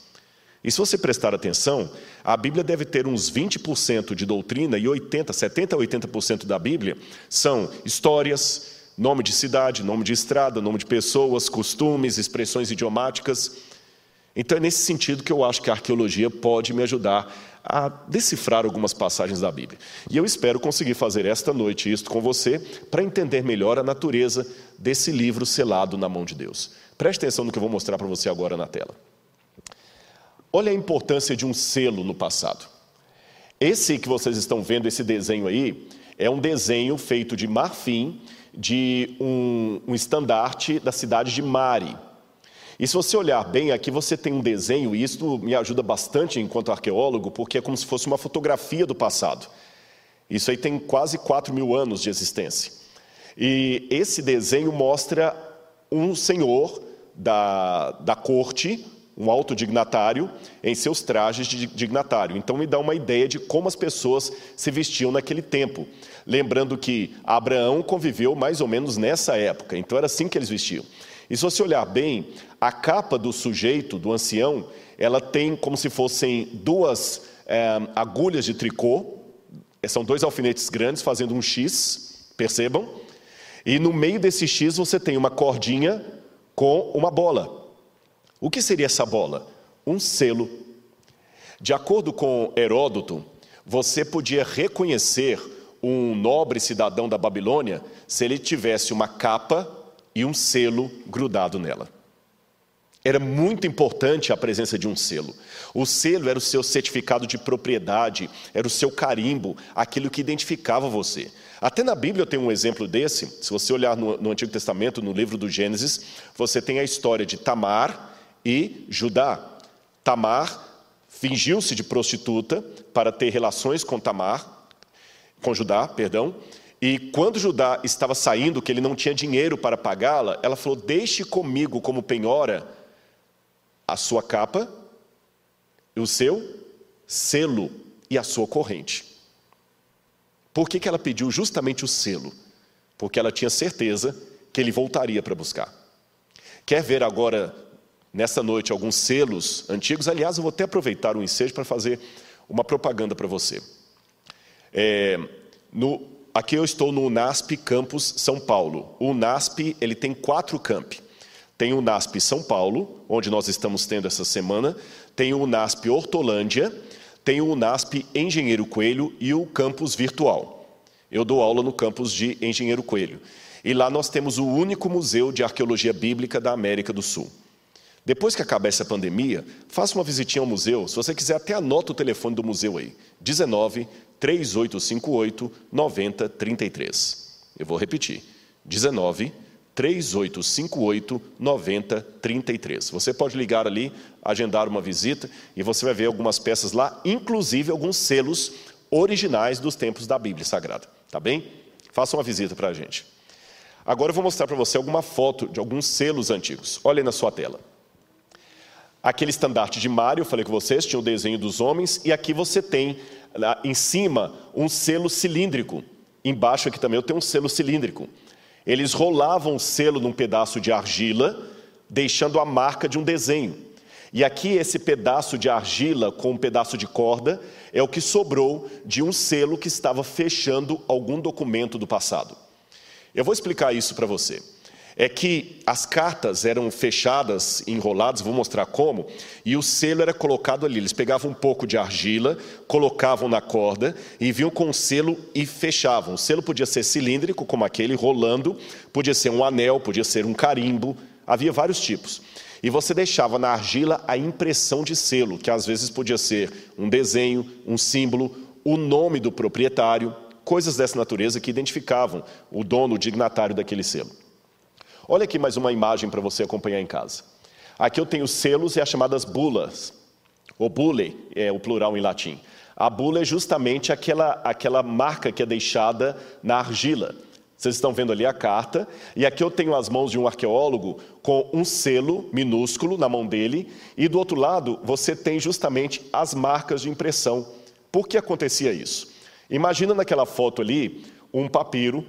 E se você prestar atenção, a Bíblia deve ter uns 20% de doutrina e 80, 70 a 80% da Bíblia são histórias, Nome de cidade, nome de estrada, nome de pessoas, costumes, expressões idiomáticas. Então é nesse sentido que eu acho que a arqueologia pode me ajudar a decifrar algumas passagens da Bíblia. E eu espero conseguir fazer esta noite isto com você para entender melhor a natureza desse livro selado na mão de Deus. Preste atenção no que eu vou mostrar para você agora na tela. Olha a importância de um selo no passado. Esse que vocês estão vendo, esse desenho aí, é um desenho feito de marfim de um, um estandarte da cidade de Mari. E se você olhar bem, aqui você tem um desenho, e isso me ajuda bastante enquanto arqueólogo, porque é como se fosse uma fotografia do passado. Isso aí tem quase 4 mil anos de existência. E esse desenho mostra um senhor da, da corte, um alto dignatário, em seus trajes de dignatário. Então me dá uma ideia de como as pessoas se vestiam naquele tempo. Lembrando que Abraão conviveu mais ou menos nessa época, então era assim que eles vestiam. E se você olhar bem, a capa do sujeito, do ancião, ela tem como se fossem duas é, agulhas de tricô, são dois alfinetes grandes fazendo um X, percebam? E no meio desse X você tem uma cordinha com uma bola. O que seria essa bola? Um selo. De acordo com Heródoto, você podia reconhecer um nobre cidadão da Babilônia se ele tivesse uma capa e um selo grudado nela. Era muito importante a presença de um selo. O selo era o seu certificado de propriedade, era o seu carimbo, aquilo que identificava você. Até na Bíblia tem um exemplo desse. Se você olhar no, no Antigo Testamento, no livro do Gênesis, você tem a história de Tamar e Judá. Tamar fingiu-se de prostituta para ter relações com Tamar, com Judá, perdão, e quando Judá estava saindo, que ele não tinha dinheiro para pagá-la, ela falou: Deixe comigo como penhora a sua capa, o seu selo e a sua corrente. Por que, que ela pediu justamente o selo? Porque ela tinha certeza que ele voltaria para buscar. Quer ver agora, nessa noite, alguns selos antigos? Aliás, eu vou até aproveitar o ensejo para fazer uma propaganda para você. É, no, aqui eu estou no UNASP Campus São Paulo. O UNASP ele tem quatro campi. Tem o UNASP São Paulo, onde nós estamos tendo essa semana. Tem o UNASP Hortolândia. Tem o UNASP Engenheiro Coelho e o campus virtual. Eu dou aula no campus de Engenheiro Coelho. E lá nós temos o único museu de arqueologia bíblica da América do Sul. Depois que acabar essa pandemia, faça uma visitinha ao museu. Se você quiser, até anota o telefone do museu aí. 19 3858 9033. Eu vou repetir. 19 3858 9033. Você pode ligar ali, agendar uma visita e você vai ver algumas peças lá, inclusive alguns selos originais dos tempos da Bíblia Sagrada. Tá bem? Faça uma visita para a gente. Agora eu vou mostrar para você alguma foto de alguns selos antigos. Olha aí na sua tela. Aquele estandarte de Mário, falei com vocês, tinha o desenho dos homens, e aqui você tem em cima um selo cilíndrico. Embaixo aqui também eu tenho um selo cilíndrico. Eles rolavam o selo num pedaço de argila, deixando a marca de um desenho. E aqui esse pedaço de argila com um pedaço de corda é o que sobrou de um selo que estava fechando algum documento do passado. Eu vou explicar isso para você. É que as cartas eram fechadas, enroladas, vou mostrar como, e o selo era colocado ali. Eles pegavam um pouco de argila, colocavam na corda e vinham com o selo e fechavam. O selo podia ser cilíndrico, como aquele, rolando, podia ser um anel, podia ser um carimbo, havia vários tipos. E você deixava na argila a impressão de selo, que às vezes podia ser um desenho, um símbolo, o nome do proprietário, coisas dessa natureza que identificavam o dono, o dignatário daquele selo. Olha aqui mais uma imagem para você acompanhar em casa. Aqui eu tenho selos e as chamadas bulas, ou bule é o plural em latim. A bula é justamente aquela, aquela marca que é deixada na argila. Vocês estão vendo ali a carta, e aqui eu tenho as mãos de um arqueólogo com um selo minúsculo na mão dele, e do outro lado você tem justamente as marcas de impressão. Por que acontecia isso? Imagina naquela foto ali um papiro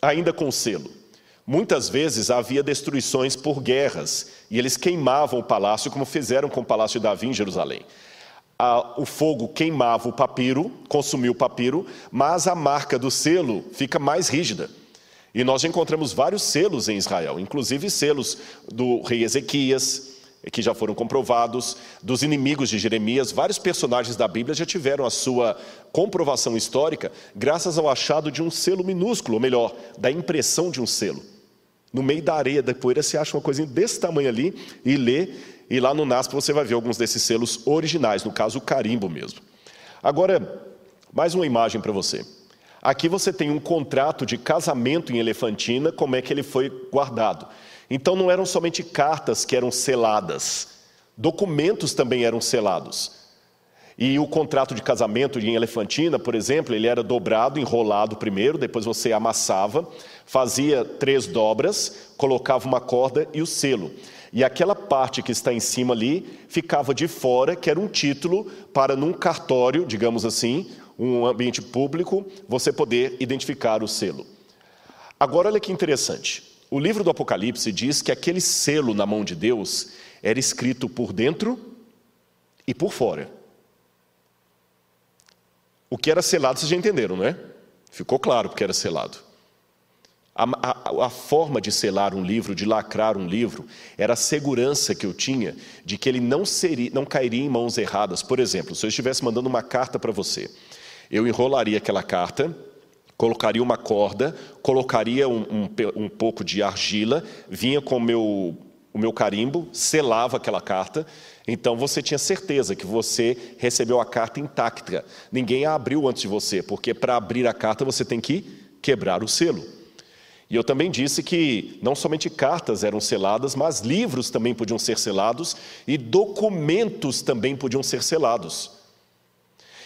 ainda com selo. Muitas vezes havia destruições por guerras e eles queimavam o palácio, como fizeram com o palácio de Davi em Jerusalém. o fogo queimava o papiro, consumiu o papiro, mas a marca do selo fica mais rígida. E nós encontramos vários selos em Israel, inclusive selos do rei Ezequias, que já foram comprovados, dos inimigos de Jeremias. Vários personagens da Bíblia já tiveram a sua comprovação histórica graças ao achado de um selo minúsculo, ou melhor, da impressão de um selo. No meio da areia, da poeira, você acha uma coisinha desse tamanho ali e lê, e lá no NASP você vai ver alguns desses selos originais, no caso o carimbo mesmo. Agora, mais uma imagem para você. Aqui você tem um contrato de casamento em Elefantina, como é que ele foi guardado. Então não eram somente cartas que eram seladas, documentos também eram selados. E o contrato de casamento em Elefantina, por exemplo, ele era dobrado, enrolado primeiro, depois você amassava, fazia três dobras, colocava uma corda e o selo. E aquela parte que está em cima ali ficava de fora, que era um título para num cartório, digamos assim, um ambiente público, você poder identificar o selo. Agora olha que interessante. O livro do Apocalipse diz que aquele selo na mão de Deus era escrito por dentro e por fora. O que era selado, vocês já entenderam, não é? Ficou claro porque era selado. A, a, a, forma de selar um livro, de lacrar um livro, era a segurança que eu tinha de que ele não, seria, não cairia em mãos erradas. Por exemplo, se eu estivesse mandando uma carta para você, eu enrolaria aquela carta, colocaria uma corda, colocaria um, um, um pouco de argila, vinha com meu, o meu carimbo, selava aquela carta, então você tinha certeza que você recebeu a carta intacta. Ninguém a abriu antes de você, porque para abrir a carta você tem que quebrar o selo. E eu também disse que não somente cartas eram seladas, mas livros também podiam ser selados e documentos também podiam ser selados.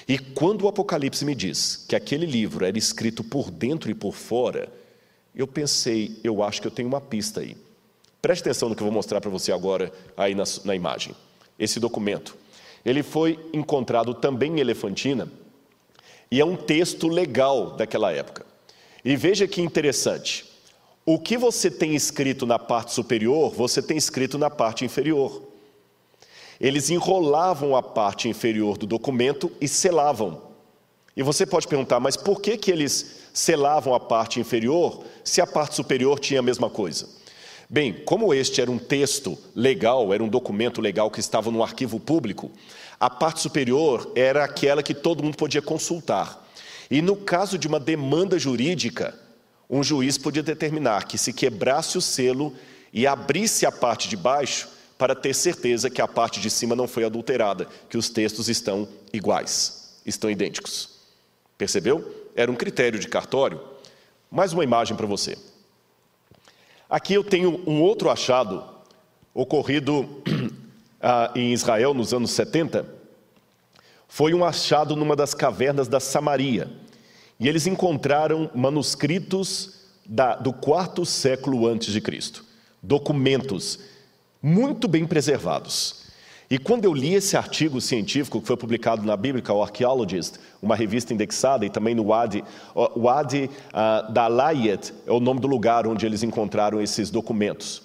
E quando o Apocalipse me diz que aquele livro era escrito por dentro e por fora, eu pensei, eu acho que eu tenho uma pista aí. Preste atenção no que eu vou mostrar para você agora aí na, na imagem esse documento. Ele foi encontrado também em Elefantina e é um texto legal daquela época. E veja que interessante. O que você tem escrito na parte superior, você tem escrito na parte inferior. Eles enrolavam a parte inferior do documento e selavam. E você pode perguntar, mas por que, que eles selavam a parte inferior se a parte superior tinha a mesma coisa? Bem, como este era um texto legal, era um documento legal que estava no arquivo público, a parte superior era aquela que todo mundo podia consultar. E no caso de uma demanda jurídica, um juiz podia determinar que se quebrasse o selo e abrisse a parte de baixo para ter certeza que a parte de cima não foi adulterada, que os textos estão iguais, estão idênticos. Percebeu? Era um critério de cartório. Mais uma imagem para você. Aqui eu tenho um outro achado ocorrido ah, em Israel nos anos 70. Foi um achado numa das cavernas da Samaria. E eles encontraram manuscritos da, do quarto século antes de Cristo. Documentos muito bem preservados. E quando eu li esse artigo científico que foi publicado na Biblical Archaeologist, uma revista indexada, e também no Wadi, Wadi uh, da Layet é o nome do lugar onde eles encontraram esses documentos.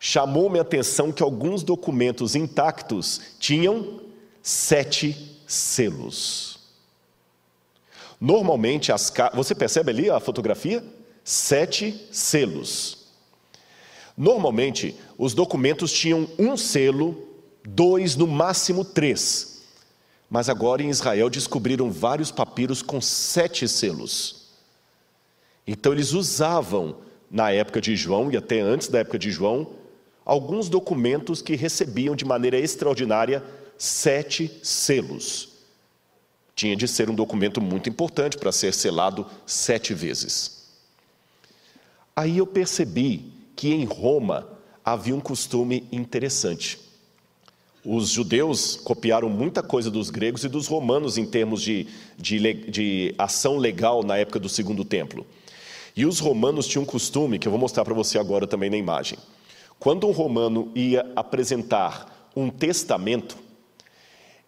Chamou minha atenção que alguns documentos intactos tinham sete selos. Normalmente, as você percebe ali a fotografia? Sete selos. Normalmente, os documentos tinham um selo, dois, no máximo três. Mas agora em Israel descobriram vários papiros com sete selos. Então eles usavam, na época de João e até antes da época de João, alguns documentos que recebiam de maneira extraordinária sete selos. Tinha de ser um documento muito importante para ser selado sete vezes. Aí eu percebi que em Roma havia um costume interessante. Os judeus copiaram muita coisa dos gregos e dos romanos em termos de, de, de ação legal na época do Segundo Templo. E os romanos tinham um costume, que eu vou mostrar para você agora também na imagem. Quando um romano ia apresentar um testamento,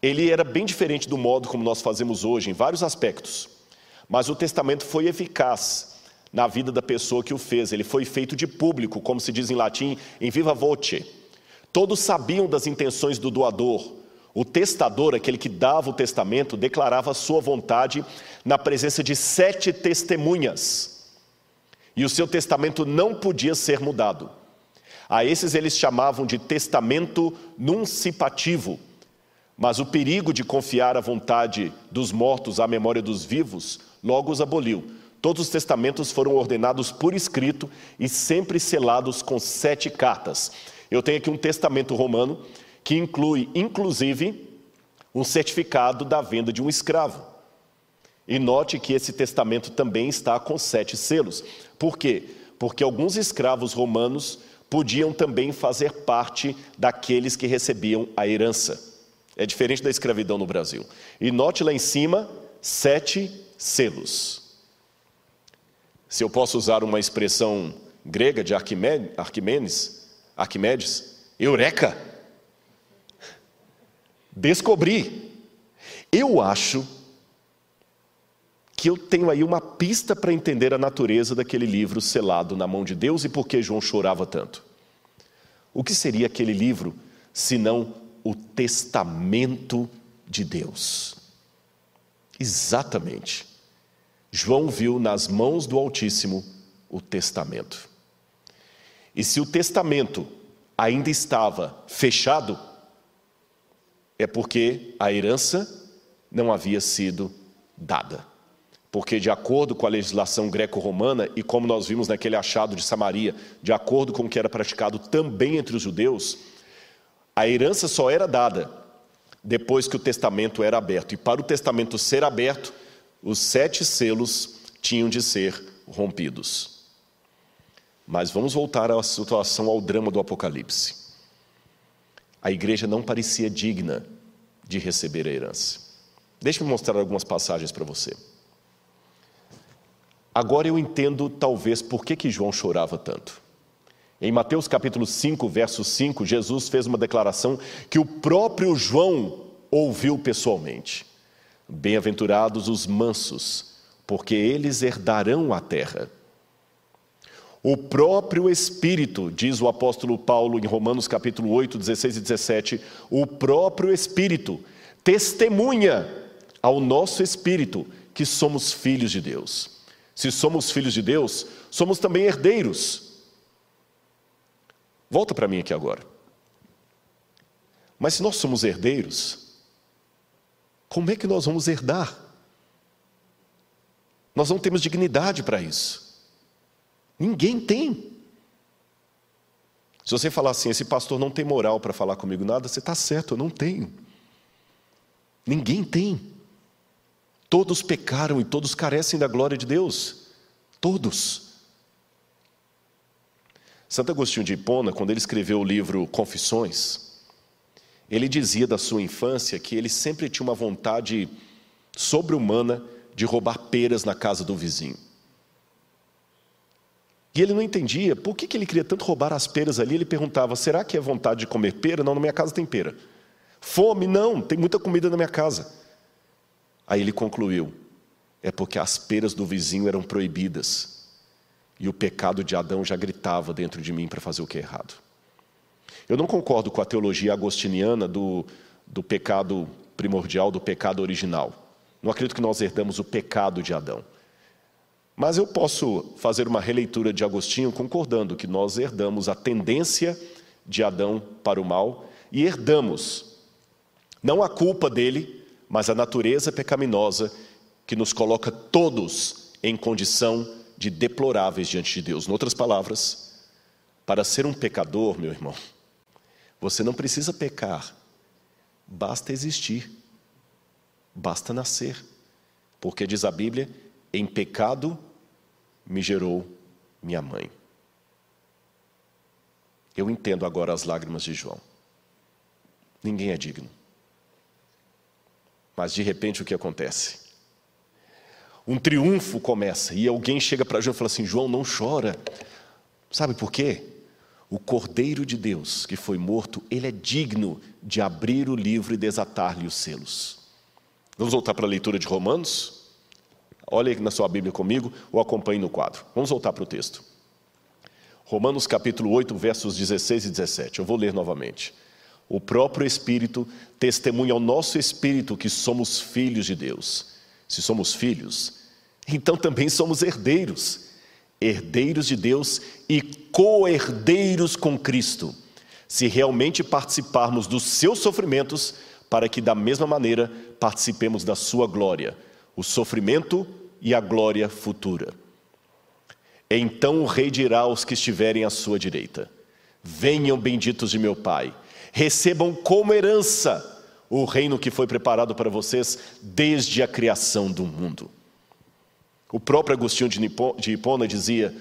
ele era bem diferente do modo como nós fazemos hoje, em vários aspectos. Mas o testamento foi eficaz na vida da pessoa que o fez. Ele foi feito de público, como se diz em latim, em viva voce. Todos sabiam das intenções do doador. O testador, aquele que dava o testamento, declarava sua vontade na presença de sete testemunhas. E o seu testamento não podia ser mudado. A esses eles chamavam de testamento nuncipativo. Mas o perigo de confiar a vontade dos mortos à memória dos vivos logo os aboliu. Todos os testamentos foram ordenados por escrito e sempre selados com sete cartas. Eu tenho aqui um testamento romano que inclui, inclusive, um certificado da venda de um escravo. E note que esse testamento também está com sete selos. Por quê? Porque alguns escravos romanos podiam também fazer parte daqueles que recebiam a herança. É diferente da escravidão no Brasil. E note lá em cima, sete selos. Se eu posso usar uma expressão grega de Arquimedes, Arquimedes, eureka! Descobri. Eu acho que eu tenho aí uma pista para entender a natureza daquele livro selado na mão de Deus e por que João chorava tanto. O que seria aquele livro senão o testamento de Deus? Exatamente. João viu nas mãos do Altíssimo o testamento. E se o testamento ainda estava fechado, é porque a herança não havia sido dada. Porque, de acordo com a legislação greco-romana, e como nós vimos naquele achado de Samaria, de acordo com o que era praticado também entre os judeus, a herança só era dada depois que o testamento era aberto. E para o testamento ser aberto, os sete selos tinham de ser rompidos. Mas vamos voltar à situação, ao drama do Apocalipse. A igreja não parecia digna de receber a herança. Deixe-me mostrar algumas passagens para você. Agora eu entendo, talvez, por que, que João chorava tanto. Em Mateus capítulo 5, verso 5, Jesus fez uma declaração que o próprio João ouviu pessoalmente. Bem-aventurados os mansos, porque eles herdarão a terra. O próprio Espírito, diz o apóstolo Paulo em Romanos capítulo 8, 16 e 17, o próprio Espírito testemunha ao nosso espírito que somos filhos de Deus. Se somos filhos de Deus, somos também herdeiros. Volta para mim aqui agora. Mas se nós somos herdeiros, como é que nós vamos herdar? Nós não temos dignidade para isso. Ninguém tem. Se você falar assim, esse pastor não tem moral para falar comigo nada, você está certo, eu não tenho. Ninguém tem. Todos pecaram e todos carecem da glória de Deus. Todos. Santo Agostinho de Hipona, quando ele escreveu o livro Confissões, ele dizia da sua infância que ele sempre tinha uma vontade sobre-humana de roubar peras na casa do vizinho. E ele não entendia por que, ele queria tanto roubar as peras ali. Ele perguntava: será que é vontade de comer pera? Não, na minha casa tem pera. Fome? Não, tem muita comida na minha casa. Aí ele concluiu: é porque as peras do vizinho eram proibidas. E o pecado de Adão já gritava dentro de mim para fazer o que é errado. Eu não concordo com a teologia agostiniana do, do pecado primordial, do pecado original. Não acredito que nós herdamos o pecado de Adão. Mas eu posso fazer uma releitura de Agostinho concordando que nós herdamos a tendência de Adão para o mal e herdamos não a culpa dele, mas a natureza pecaminosa que nos coloca todos em condição de deploráveis diante de Deus. Em outras palavras, para ser um pecador, meu irmão, você não precisa pecar, basta existir, basta nascer, porque diz a Bíblia: em pecado me gerou minha mãe. Eu entendo agora as lágrimas de João. Ninguém é digno. Mas de repente o que acontece? Um triunfo começa e alguém chega para João e fala assim: João, não chora. Sabe por quê? O Cordeiro de Deus que foi morto, ele é digno de abrir o livro e desatar-lhe os selos. Vamos voltar para a leitura de Romanos? Olha aí na sua Bíblia comigo ou acompanhe no quadro. Vamos voltar para o texto. Romanos capítulo 8, versos 16 e 17. Eu vou ler novamente. O próprio Espírito testemunha ao nosso espírito que somos filhos de Deus. Se somos filhos, então também somos herdeiros, herdeiros de Deus e co-herdeiros com Cristo, se realmente participarmos dos seus sofrimentos, para que da mesma maneira participemos da sua glória, o sofrimento e a glória futura. Então o rei dirá aos que estiverem à sua direita: Venham benditos de meu Pai recebam como herança o reino que foi preparado para vocês desde a criação do mundo. O próprio Agostinho de Hipona dizia: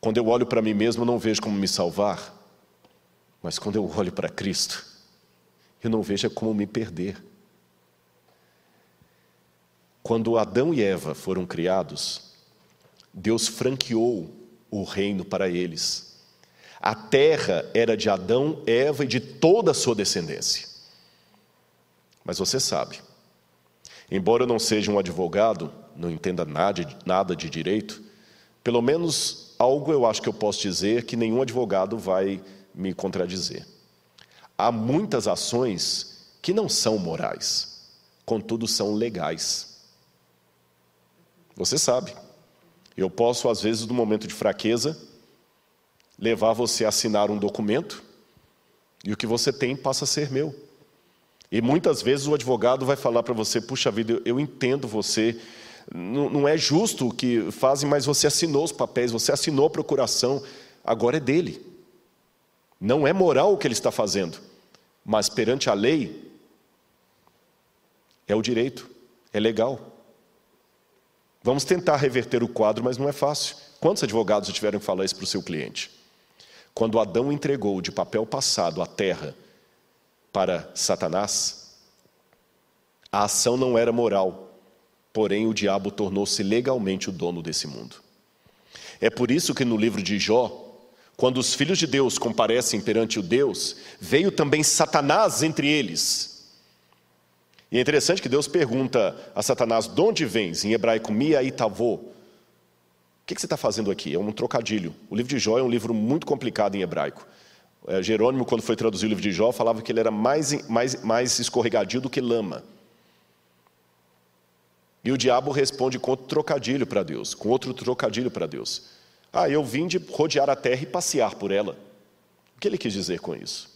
Quando eu olho para mim mesmo, não vejo como me salvar, mas quando eu olho para Cristo, eu não vejo como me perder. Quando Adão e Eva foram criados, Deus franqueou o reino para eles a terra era de Adão, Eva e de toda a sua descendência. Mas você sabe, embora eu não seja um advogado, não entenda nada, de direito, pelo menos algo eu acho que eu posso dizer que nenhum advogado vai me contradizer. Há muitas ações que não são morais, contudo são legais. Você sabe, eu posso, às vezes, no momento de fraqueza, levar você a assinar um documento e o que você tem passa a ser meu. E muitas vezes o advogado vai falar para você: puxa vida, eu entendo você, não, não é justo o que fazem, mas você assinou os papéis, você assinou a procuração, agora é dele. Não é moral o que ele está fazendo, mas perante a lei, é o direito, é legal. Vamos tentar reverter o quadro, mas não é fácil. Quantos advogados tiveram que falar isso para o seu cliente? Quando Adão entregou de papel passado a terra para Satanás, a ação não era moral, porém o diabo tornou-se legalmente o dono desse mundo. É por isso que no livro de Jó, quando os filhos de Deus comparecem perante o Deus, veio também Satanás entre eles. E é interessante que Deus pergunta a Satanás: de onde vens? Em hebraico, Mia Itavô, que, que você está fazendo aqui? É um trocadilho. O livro de Jó é um livro muito complicado em hebraico. É, Jerônimo, quando foi traduzir o livro de Jó, falava que ele era mais, mais, mais escorregadio do que lama. E o diabo responde com outro trocadilho para Deus, com outro trocadilho para Deus. Ah, eu vim de rodear a terra e passear por ela. O que ele quis dizer com isso?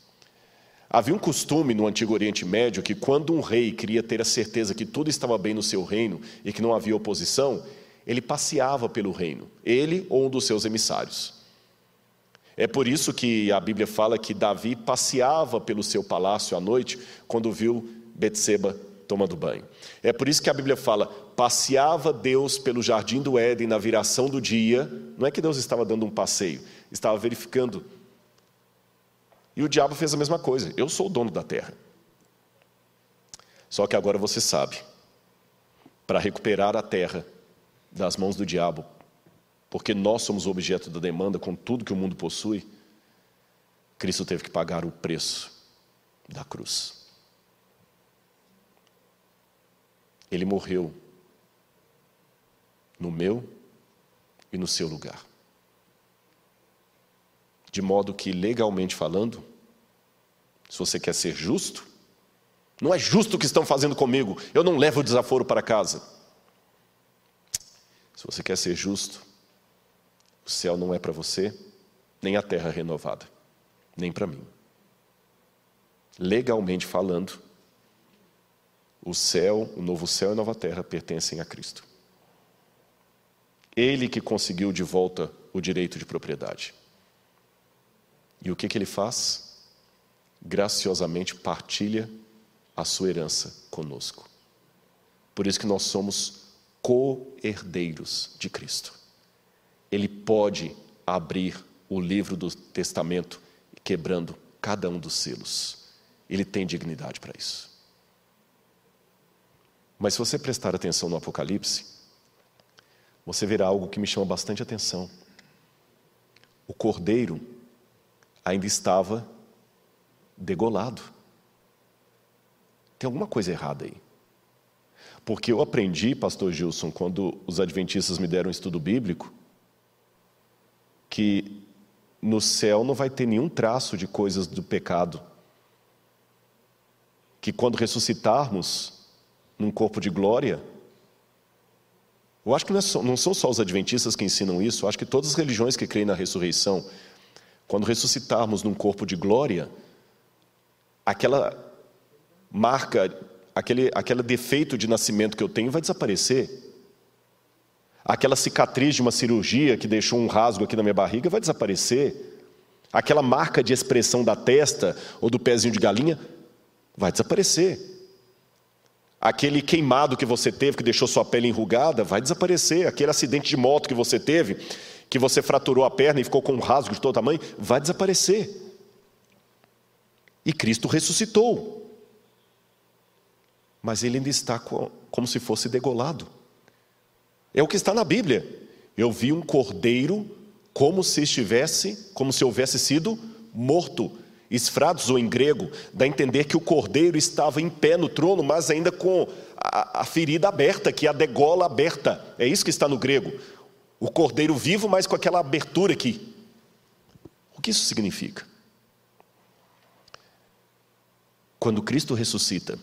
Havia um costume no Antigo Oriente Médio que, quando um rei queria ter a certeza que tudo estava bem no seu reino e que não havia oposição, ele passeava pelo reino, ele ou um dos seus emissários. É por isso que a Bíblia fala que Davi passeava pelo seu palácio à noite quando viu Betseba tomando banho. É por isso que a Bíblia fala: passeava Deus pelo jardim do Éden na viração do dia. Não é que Deus estava dando um passeio, estava verificando. E o diabo fez a mesma coisa. Eu sou o dono da terra. Só que agora você sabe, para recuperar a terra, das mãos do diabo, porque nós somos o objeto da demanda com tudo que o mundo possui, Cristo teve que pagar o preço da cruz. Ele morreu no meu e no seu lugar. De modo que, legalmente falando, se você quer ser justo, não é justo o que estão fazendo comigo, eu não levo o desaforo para casa. Se Se você quer ser justo, o céu não é para você, nem a terra renovada, nem para mim. Legalmente falando, o céu, o novo céu e a nova terra pertencem a Cristo. Ele que conseguiu de volta o direito de propriedade. E o que, que ele faz? Graciosamente partilha a sua herança conosco. Por isso que nós somos co-herdeiros de Cristo. Ele pode abrir o livro do testamento, quebrando cada um dos selos. Ele tem dignidade para isso. Mas se você prestar atenção no Apocalipse, você verá algo que me chama bastante atenção. O cordeiro ainda estava degolado. Tem alguma coisa errada aí. Porque eu aprendi, pastor Gilson, quando os adventistas me deram um estudo bíblico, que no céu não vai ter nenhum traço de coisas do pecado. Que quando ressuscitarmos num corpo de glória, eu acho que não, são só os adventistas que ensinam isso, eu acho que todas as religiões que creem na ressurreição, quando ressuscitarmos num corpo de glória, aquela marca, aquele, aquele defeito de nascimento que eu tenho vai desaparecer. Aquela cicatriz de uma cirurgia que deixou um rasgo aqui na minha barriga vai desaparecer. Aquela marca de expressão da testa ou do pezinho de galinha vai desaparecer. Aquele queimado que você teve, que deixou sua pele enrugada, vai desaparecer. Aquele acidente de moto que você teve, que você fraturou a perna e ficou com um rasgo de todo tamanho, vai desaparecer. E Cristo ressuscitou. Mas ele ainda está como se fosse degolado. É o que está na Bíblia. Eu vi um cordeiro como se estivesse, como se houvesse sido morto. Esfrados, ou em grego, dá a entender que o cordeiro estava em pé no trono, mas ainda com a, a ferida aberta, que é a degola aberta. É isso que está no grego. O cordeiro vivo, mas com aquela abertura aqui. O que isso significa? Quando Cristo ressuscita,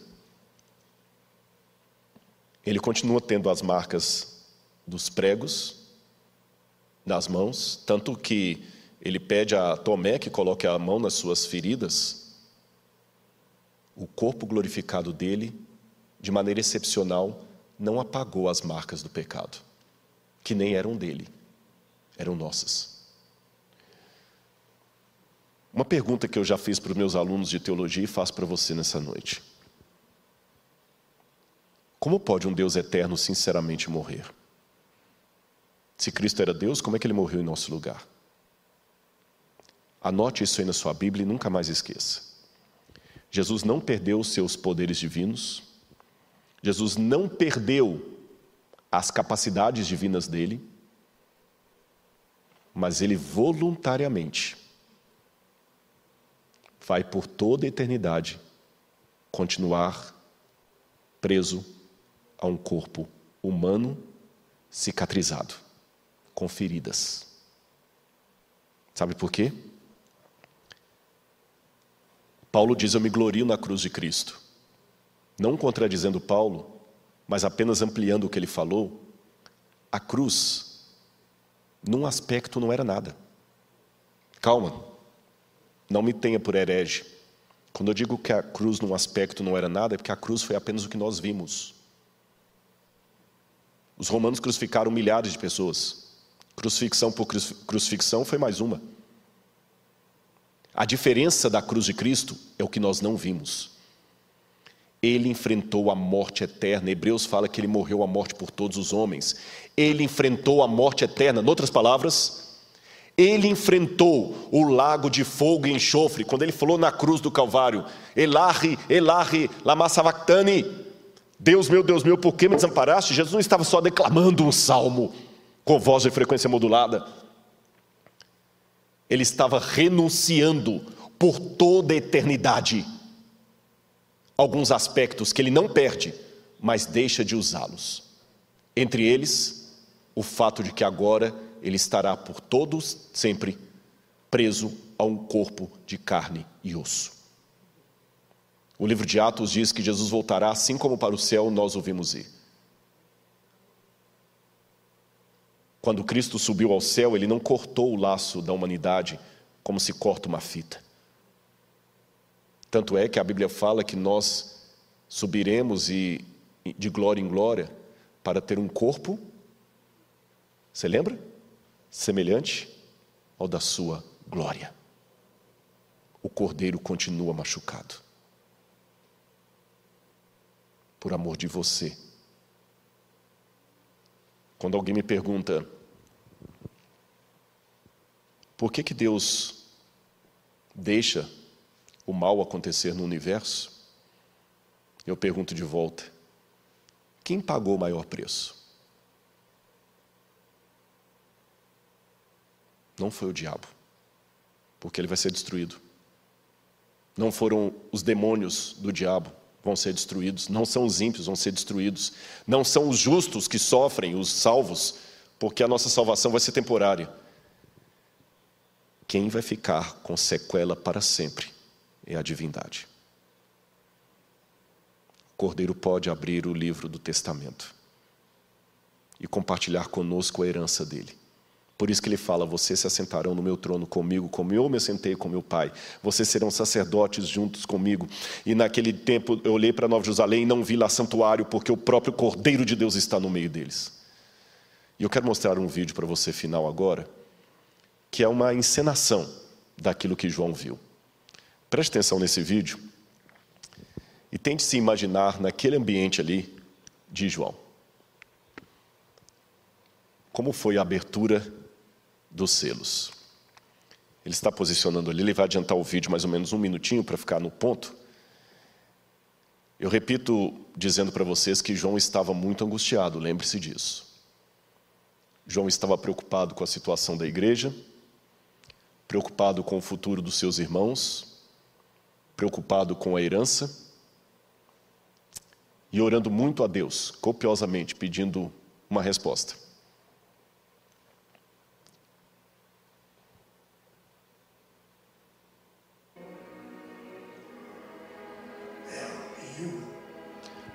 ele continua tendo as marcas dos pregos nas mãos, tanto que ele pede a Tomé que coloque a mão nas suas feridas. O corpo glorificado dele, de maneira excepcional, não apagou as marcas do pecado, que nem eram dele, eram nossas. Uma pergunta que eu já fiz para os meus alunos de teologia e faço para você nessa noite. Como pode um Deus eterno sinceramente morrer? Se Cristo era Deus, como é que ele morreu em nosso lugar? Anote isso aí na sua Bíblia e nunca mais esqueça. Jesus não perdeu os seus poderes divinos, Jesus não perdeu as capacidades divinas dele, mas ele voluntariamente vai por toda a eternidade continuar preso a um corpo humano cicatrizado, com feridas. Sabe por quê? Paulo diz: Eu me glorio na cruz de Cristo. Não contradizendo Paulo, mas apenas ampliando o que ele falou. A cruz, num aspecto, não era nada. Calma, não me tenha por herege. Quando eu digo que a cruz, num aspecto, não era nada, é porque a cruz foi apenas o que nós vimos. Os romanos crucificaram milhares de pessoas. Crucifixão por crucifixão foi mais uma. A diferença da cruz de Cristo é o que nós não vimos. Ele enfrentou a morte eterna. Hebreus fala que ele morreu a morte por todos os homens. Ele enfrentou a morte eterna. Em outras palavras, ele enfrentou o lago de fogo e enxofre. Quando ele falou na cruz do Calvário: Elahi, Elahi, lama sabachthani. Deus meu, Deus meu, por que me desamparaste? Jesus não estava só declamando um salmo com voz de frequência modulada ele estava renunciando por toda a eternidade alguns aspectos que ele não perde, mas deixa de usá-los. Entre eles, o fato de que agora ele estará por todos sempre preso a um corpo de carne e osso. O livro de Atos diz que Jesus voltará assim como para o céu nós ouvimos ir. Quando Cristo subiu ao céu, ele não cortou o laço da humanidade como se corta uma fita. Tanto é que a Bíblia fala que nós subiremos e de glória em glória para ter um corpo, você lembra? Semelhante ao da sua glória. O cordeiro continua machucado. Por amor de você. Quando alguém me pergunta, por que, que Deus deixa o mal acontecer no universo? Eu pergunto de volta: quem pagou o maior preço? Não foi o diabo, porque ele vai ser destruído. Não foram os demônios do diabo, vão ser destruídos. Não são os ímpios, vão ser destruídos. Não são os justos que sofrem, os salvos, porque a nossa salvação vai ser temporária. Quem vai ficar com sequela para sempre é a divindade. Cordeiro pode abrir o livro do testamento e compartilhar conosco a herança dele. Por isso que ele fala: Vocês se assentarão no meu trono comigo, como eu me assentei com meu pai. Vocês serão sacerdotes juntos comigo. E naquele tempo eu olhei para Nova Jerusalém e não vi lá santuário, porque o próprio Cordeiro de Deus está no meio deles. E eu quero mostrar um vídeo para você final agora, que é uma encenação daquilo que João viu. Preste atenção nesse vídeo. E tente se imaginar naquele ambiente ali de João. Como foi a abertura dos selos? Ele está posicionando ali, ele vai adiantar o vídeo mais ou menos um minutinho para ficar no ponto. Eu repito dizendo para vocês que João estava muito angustiado, lembre-se disso. João estava preocupado com a situação da igreja, preocupado com o futuro dos seus irmãos, preocupado com a herança e orando muito a Deus, copiosamente, pedindo uma resposta.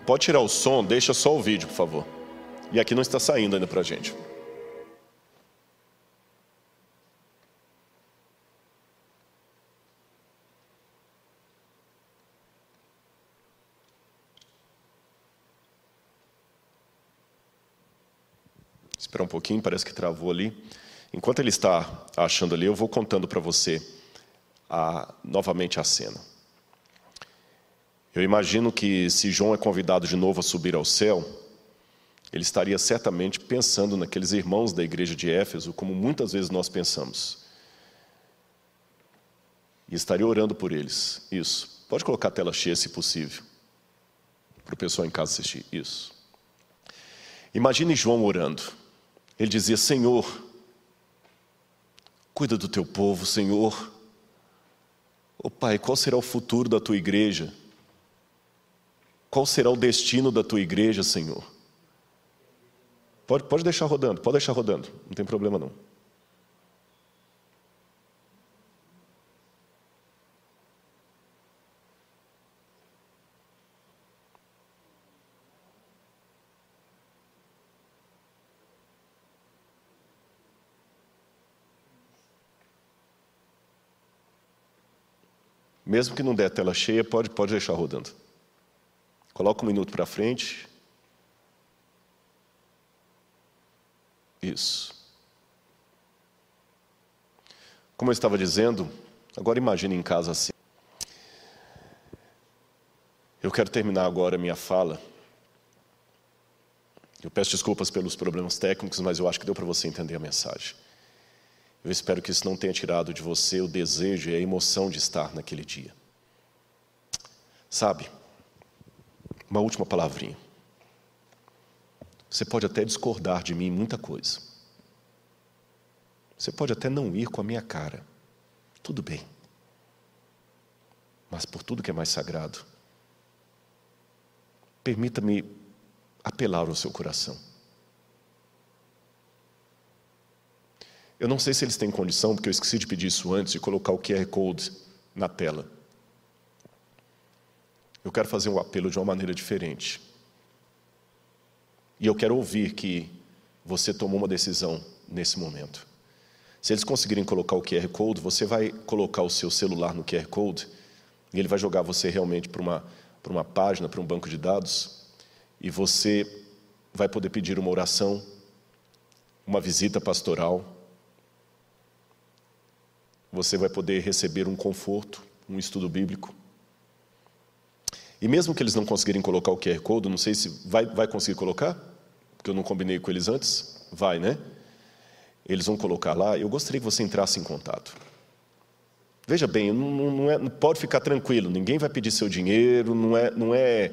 Pode tirar o som, deixa só o vídeo, por favor. E aqui não está saindo ainda para a gente. Espera um pouquinho, parece que travou ali. Enquanto ele está achando ali, eu vou contando para você a, novamente a cena. Eu imagino que se João é convidado de novo a subir ao céu, ele estaria certamente pensando naqueles irmãos da igreja de Éfeso, como muitas vezes nós pensamos. E estaria orando por eles. Isso. Pode colocar a tela cheia, se possível, para o pessoal em casa assistir. Isso. Imagine João orando. Ele dizia: Senhor, cuida do teu povo, Senhor. Ô oh, Pai, qual será o futuro da tua igreja? Qual será o destino da tua igreja, Senhor? Pode, pode deixar rodando, pode deixar rodando, não tem problema não. Mesmo que não der tela cheia, pode, pode deixar rodando. Coloca um minuto para frente. Isso. Como eu estava dizendo, agora imagine em casa assim. Eu quero terminar agora a minha fala. Eu peço desculpas pelos problemas técnicos, mas eu acho que deu para você entender a mensagem. Eu espero que isso não tenha tirado de você o desejo e a emoção de estar naquele dia. Sabe, uma última palavrinha. Você pode até discordar de mim em muita coisa. Você pode até não ir com a minha cara. Tudo bem. Mas por tudo que é mais sagrado, permita-me apelar ao seu coração. Eu não sei se eles têm condição, porque eu esqueci de pedir isso antes, de colocar o QR Code na tela. Eu quero fazer um apelo de uma maneira diferente. E eu quero ouvir que você tomou uma decisão nesse momento. Se eles conseguirem colocar o QR Code, você vai colocar o seu celular no QR Code e ele vai jogar você realmente para uma, para uma página, para um banco de dados, e você vai poder pedir uma oração, uma visita pastoral, você vai poder receber um conforto, um estudo bíblico. E mesmo que eles não conseguirem colocar o QR Code, não sei se vai, vai conseguir colocar, porque eu não combinei com eles antes, vai, né? Eles vão colocar lá. Eu gostaria que você entrasse em contato. Veja bem, não, não, é, pode ficar tranquilo. Ninguém vai pedir seu dinheiro. Não é, não é,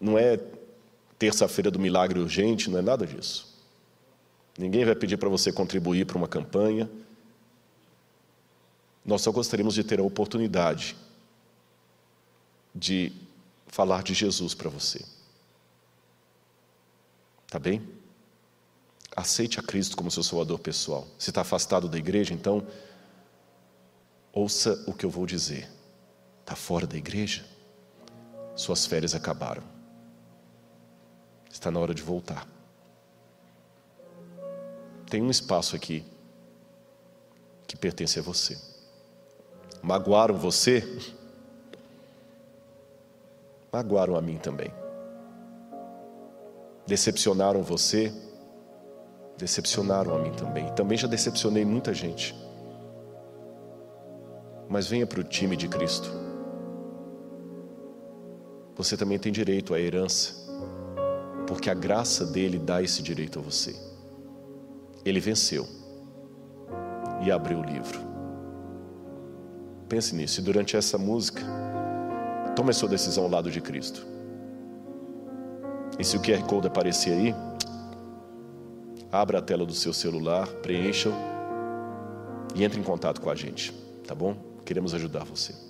não é terça-feira do milagre urgente. Não é nada disso. Ninguém vai pedir para você contribuir para uma campanha. Nós só gostaríamos de ter a oportunidade de falar de Jesus para você. Tá bem? Aceite a Cristo como seu salvador pessoal. Se está afastado da igreja, então, ouça o que eu vou dizer. Está fora da igreja? Suas férias acabaram. Está na hora de voltar. Tem um espaço aqui que pertence a você. Magoaram você? Magoaram a mim também. Decepcionaram você? Decepcionaram a mim também. Também já decepcionei muita gente. Mas venha para o time de Cristo. Você também tem direito à herança, porque a graça dele dá esse direito a você. Ele venceu e abriu o livro. Pense nisso. E durante essa música, tome a sua decisão ao lado de Cristo. E se o QR Code aparecer aí, abra a tela do seu celular, preencha e entre em contato com a gente, tá bom? Queremos ajudar você.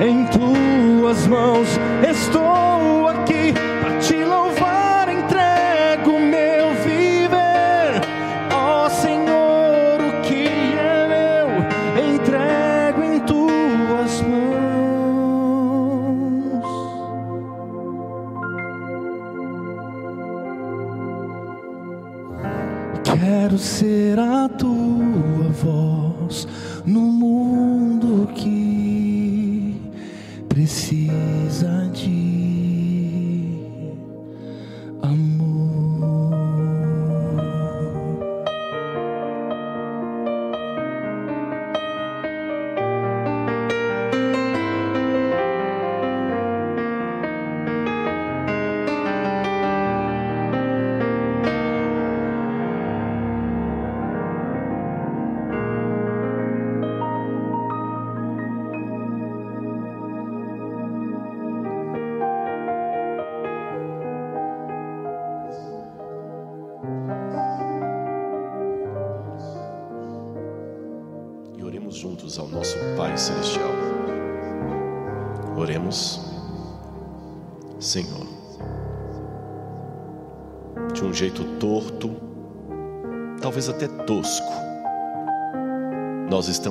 em tuas mãos. Estou aqui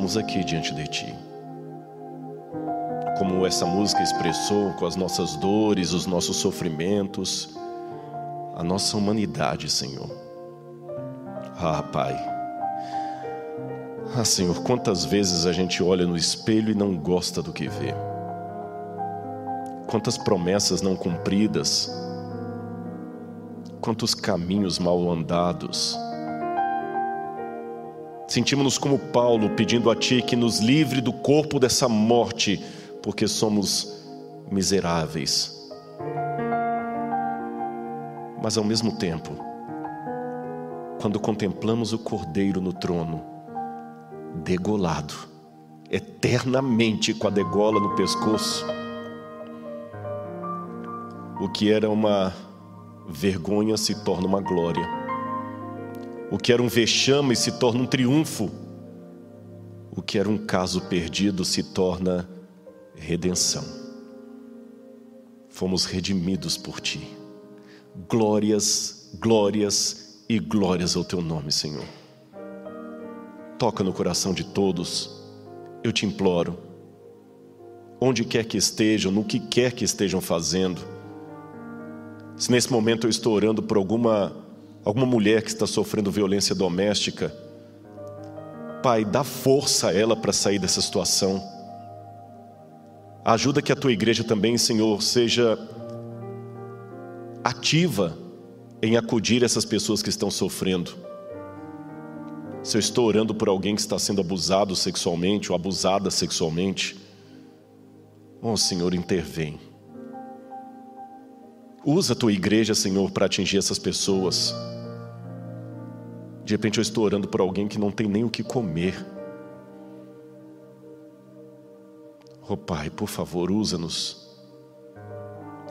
estamos aqui diante de Ti. Como essa música expressou, com as nossas dores, os nossos sofrimentos, a nossa humanidade, Senhor. Ah, Pai. Ah, Senhor, quantas vezes a gente olha no espelho e não gosta do que vê. Quantas promessas não cumpridas. Quantos caminhos mal andados. Sentimos-nos como Paulo pedindo a Ti que nos livre do corpo dessa morte, porque somos miseráveis. Mas ao mesmo tempo, quando contemplamos o Cordeiro no trono, degolado, eternamente com a degola no pescoço. O que era uma vergonha se torna uma glória. O que era um vexame se torna um triunfo. O que era um caso perdido se torna redenção. Fomos redimidos por ti. Glórias, glórias e glórias ao teu nome, Senhor toca no coração de todos, eu te imploro, onde quer que estejam, no que quer que estejam fazendo, se nesse momento eu estou orando por alguma, alguma mulher que está sofrendo violência doméstica, Pai, dá força a ela para sair dessa situação, ajuda que a tua igreja também, Senhor, seja ativa em acudir essas pessoas que estão sofrendo se eu estou orando por alguém que está sendo abusado sexualmente ou abusada sexualmente, oh Senhor, intervém. Usa a tua igreja, Senhor, para atingir essas pessoas. De repente eu estou orando por alguém que não tem nem o que comer. Oh Pai, por favor, usa-nos.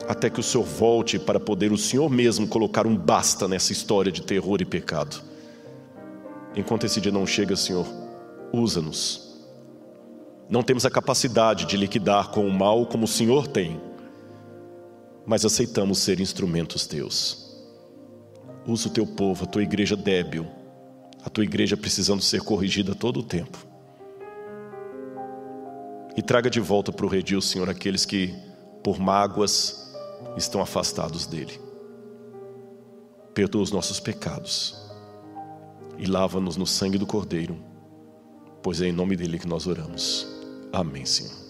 Até que o Senhor volte para poder o Senhor mesmo colocar um basta nessa história de terror e pecado. Enquanto esse dia não chega, Senhor, usa-nos. Não temos a capacidade de liquidar com o mal como o Senhor tem, mas aceitamos ser instrumentos teus. Usa o teu povo, a tua igreja débil, a tua igreja precisando ser corrigida todo o tempo. e traga de volta para o redil, Senhor, aqueles que por mágoas estão afastados dele. Perdoa os nossos pecados e lava-nos no sangue do Cordeiro, pois é em nome dele que nós oramos. Amém, Senhor.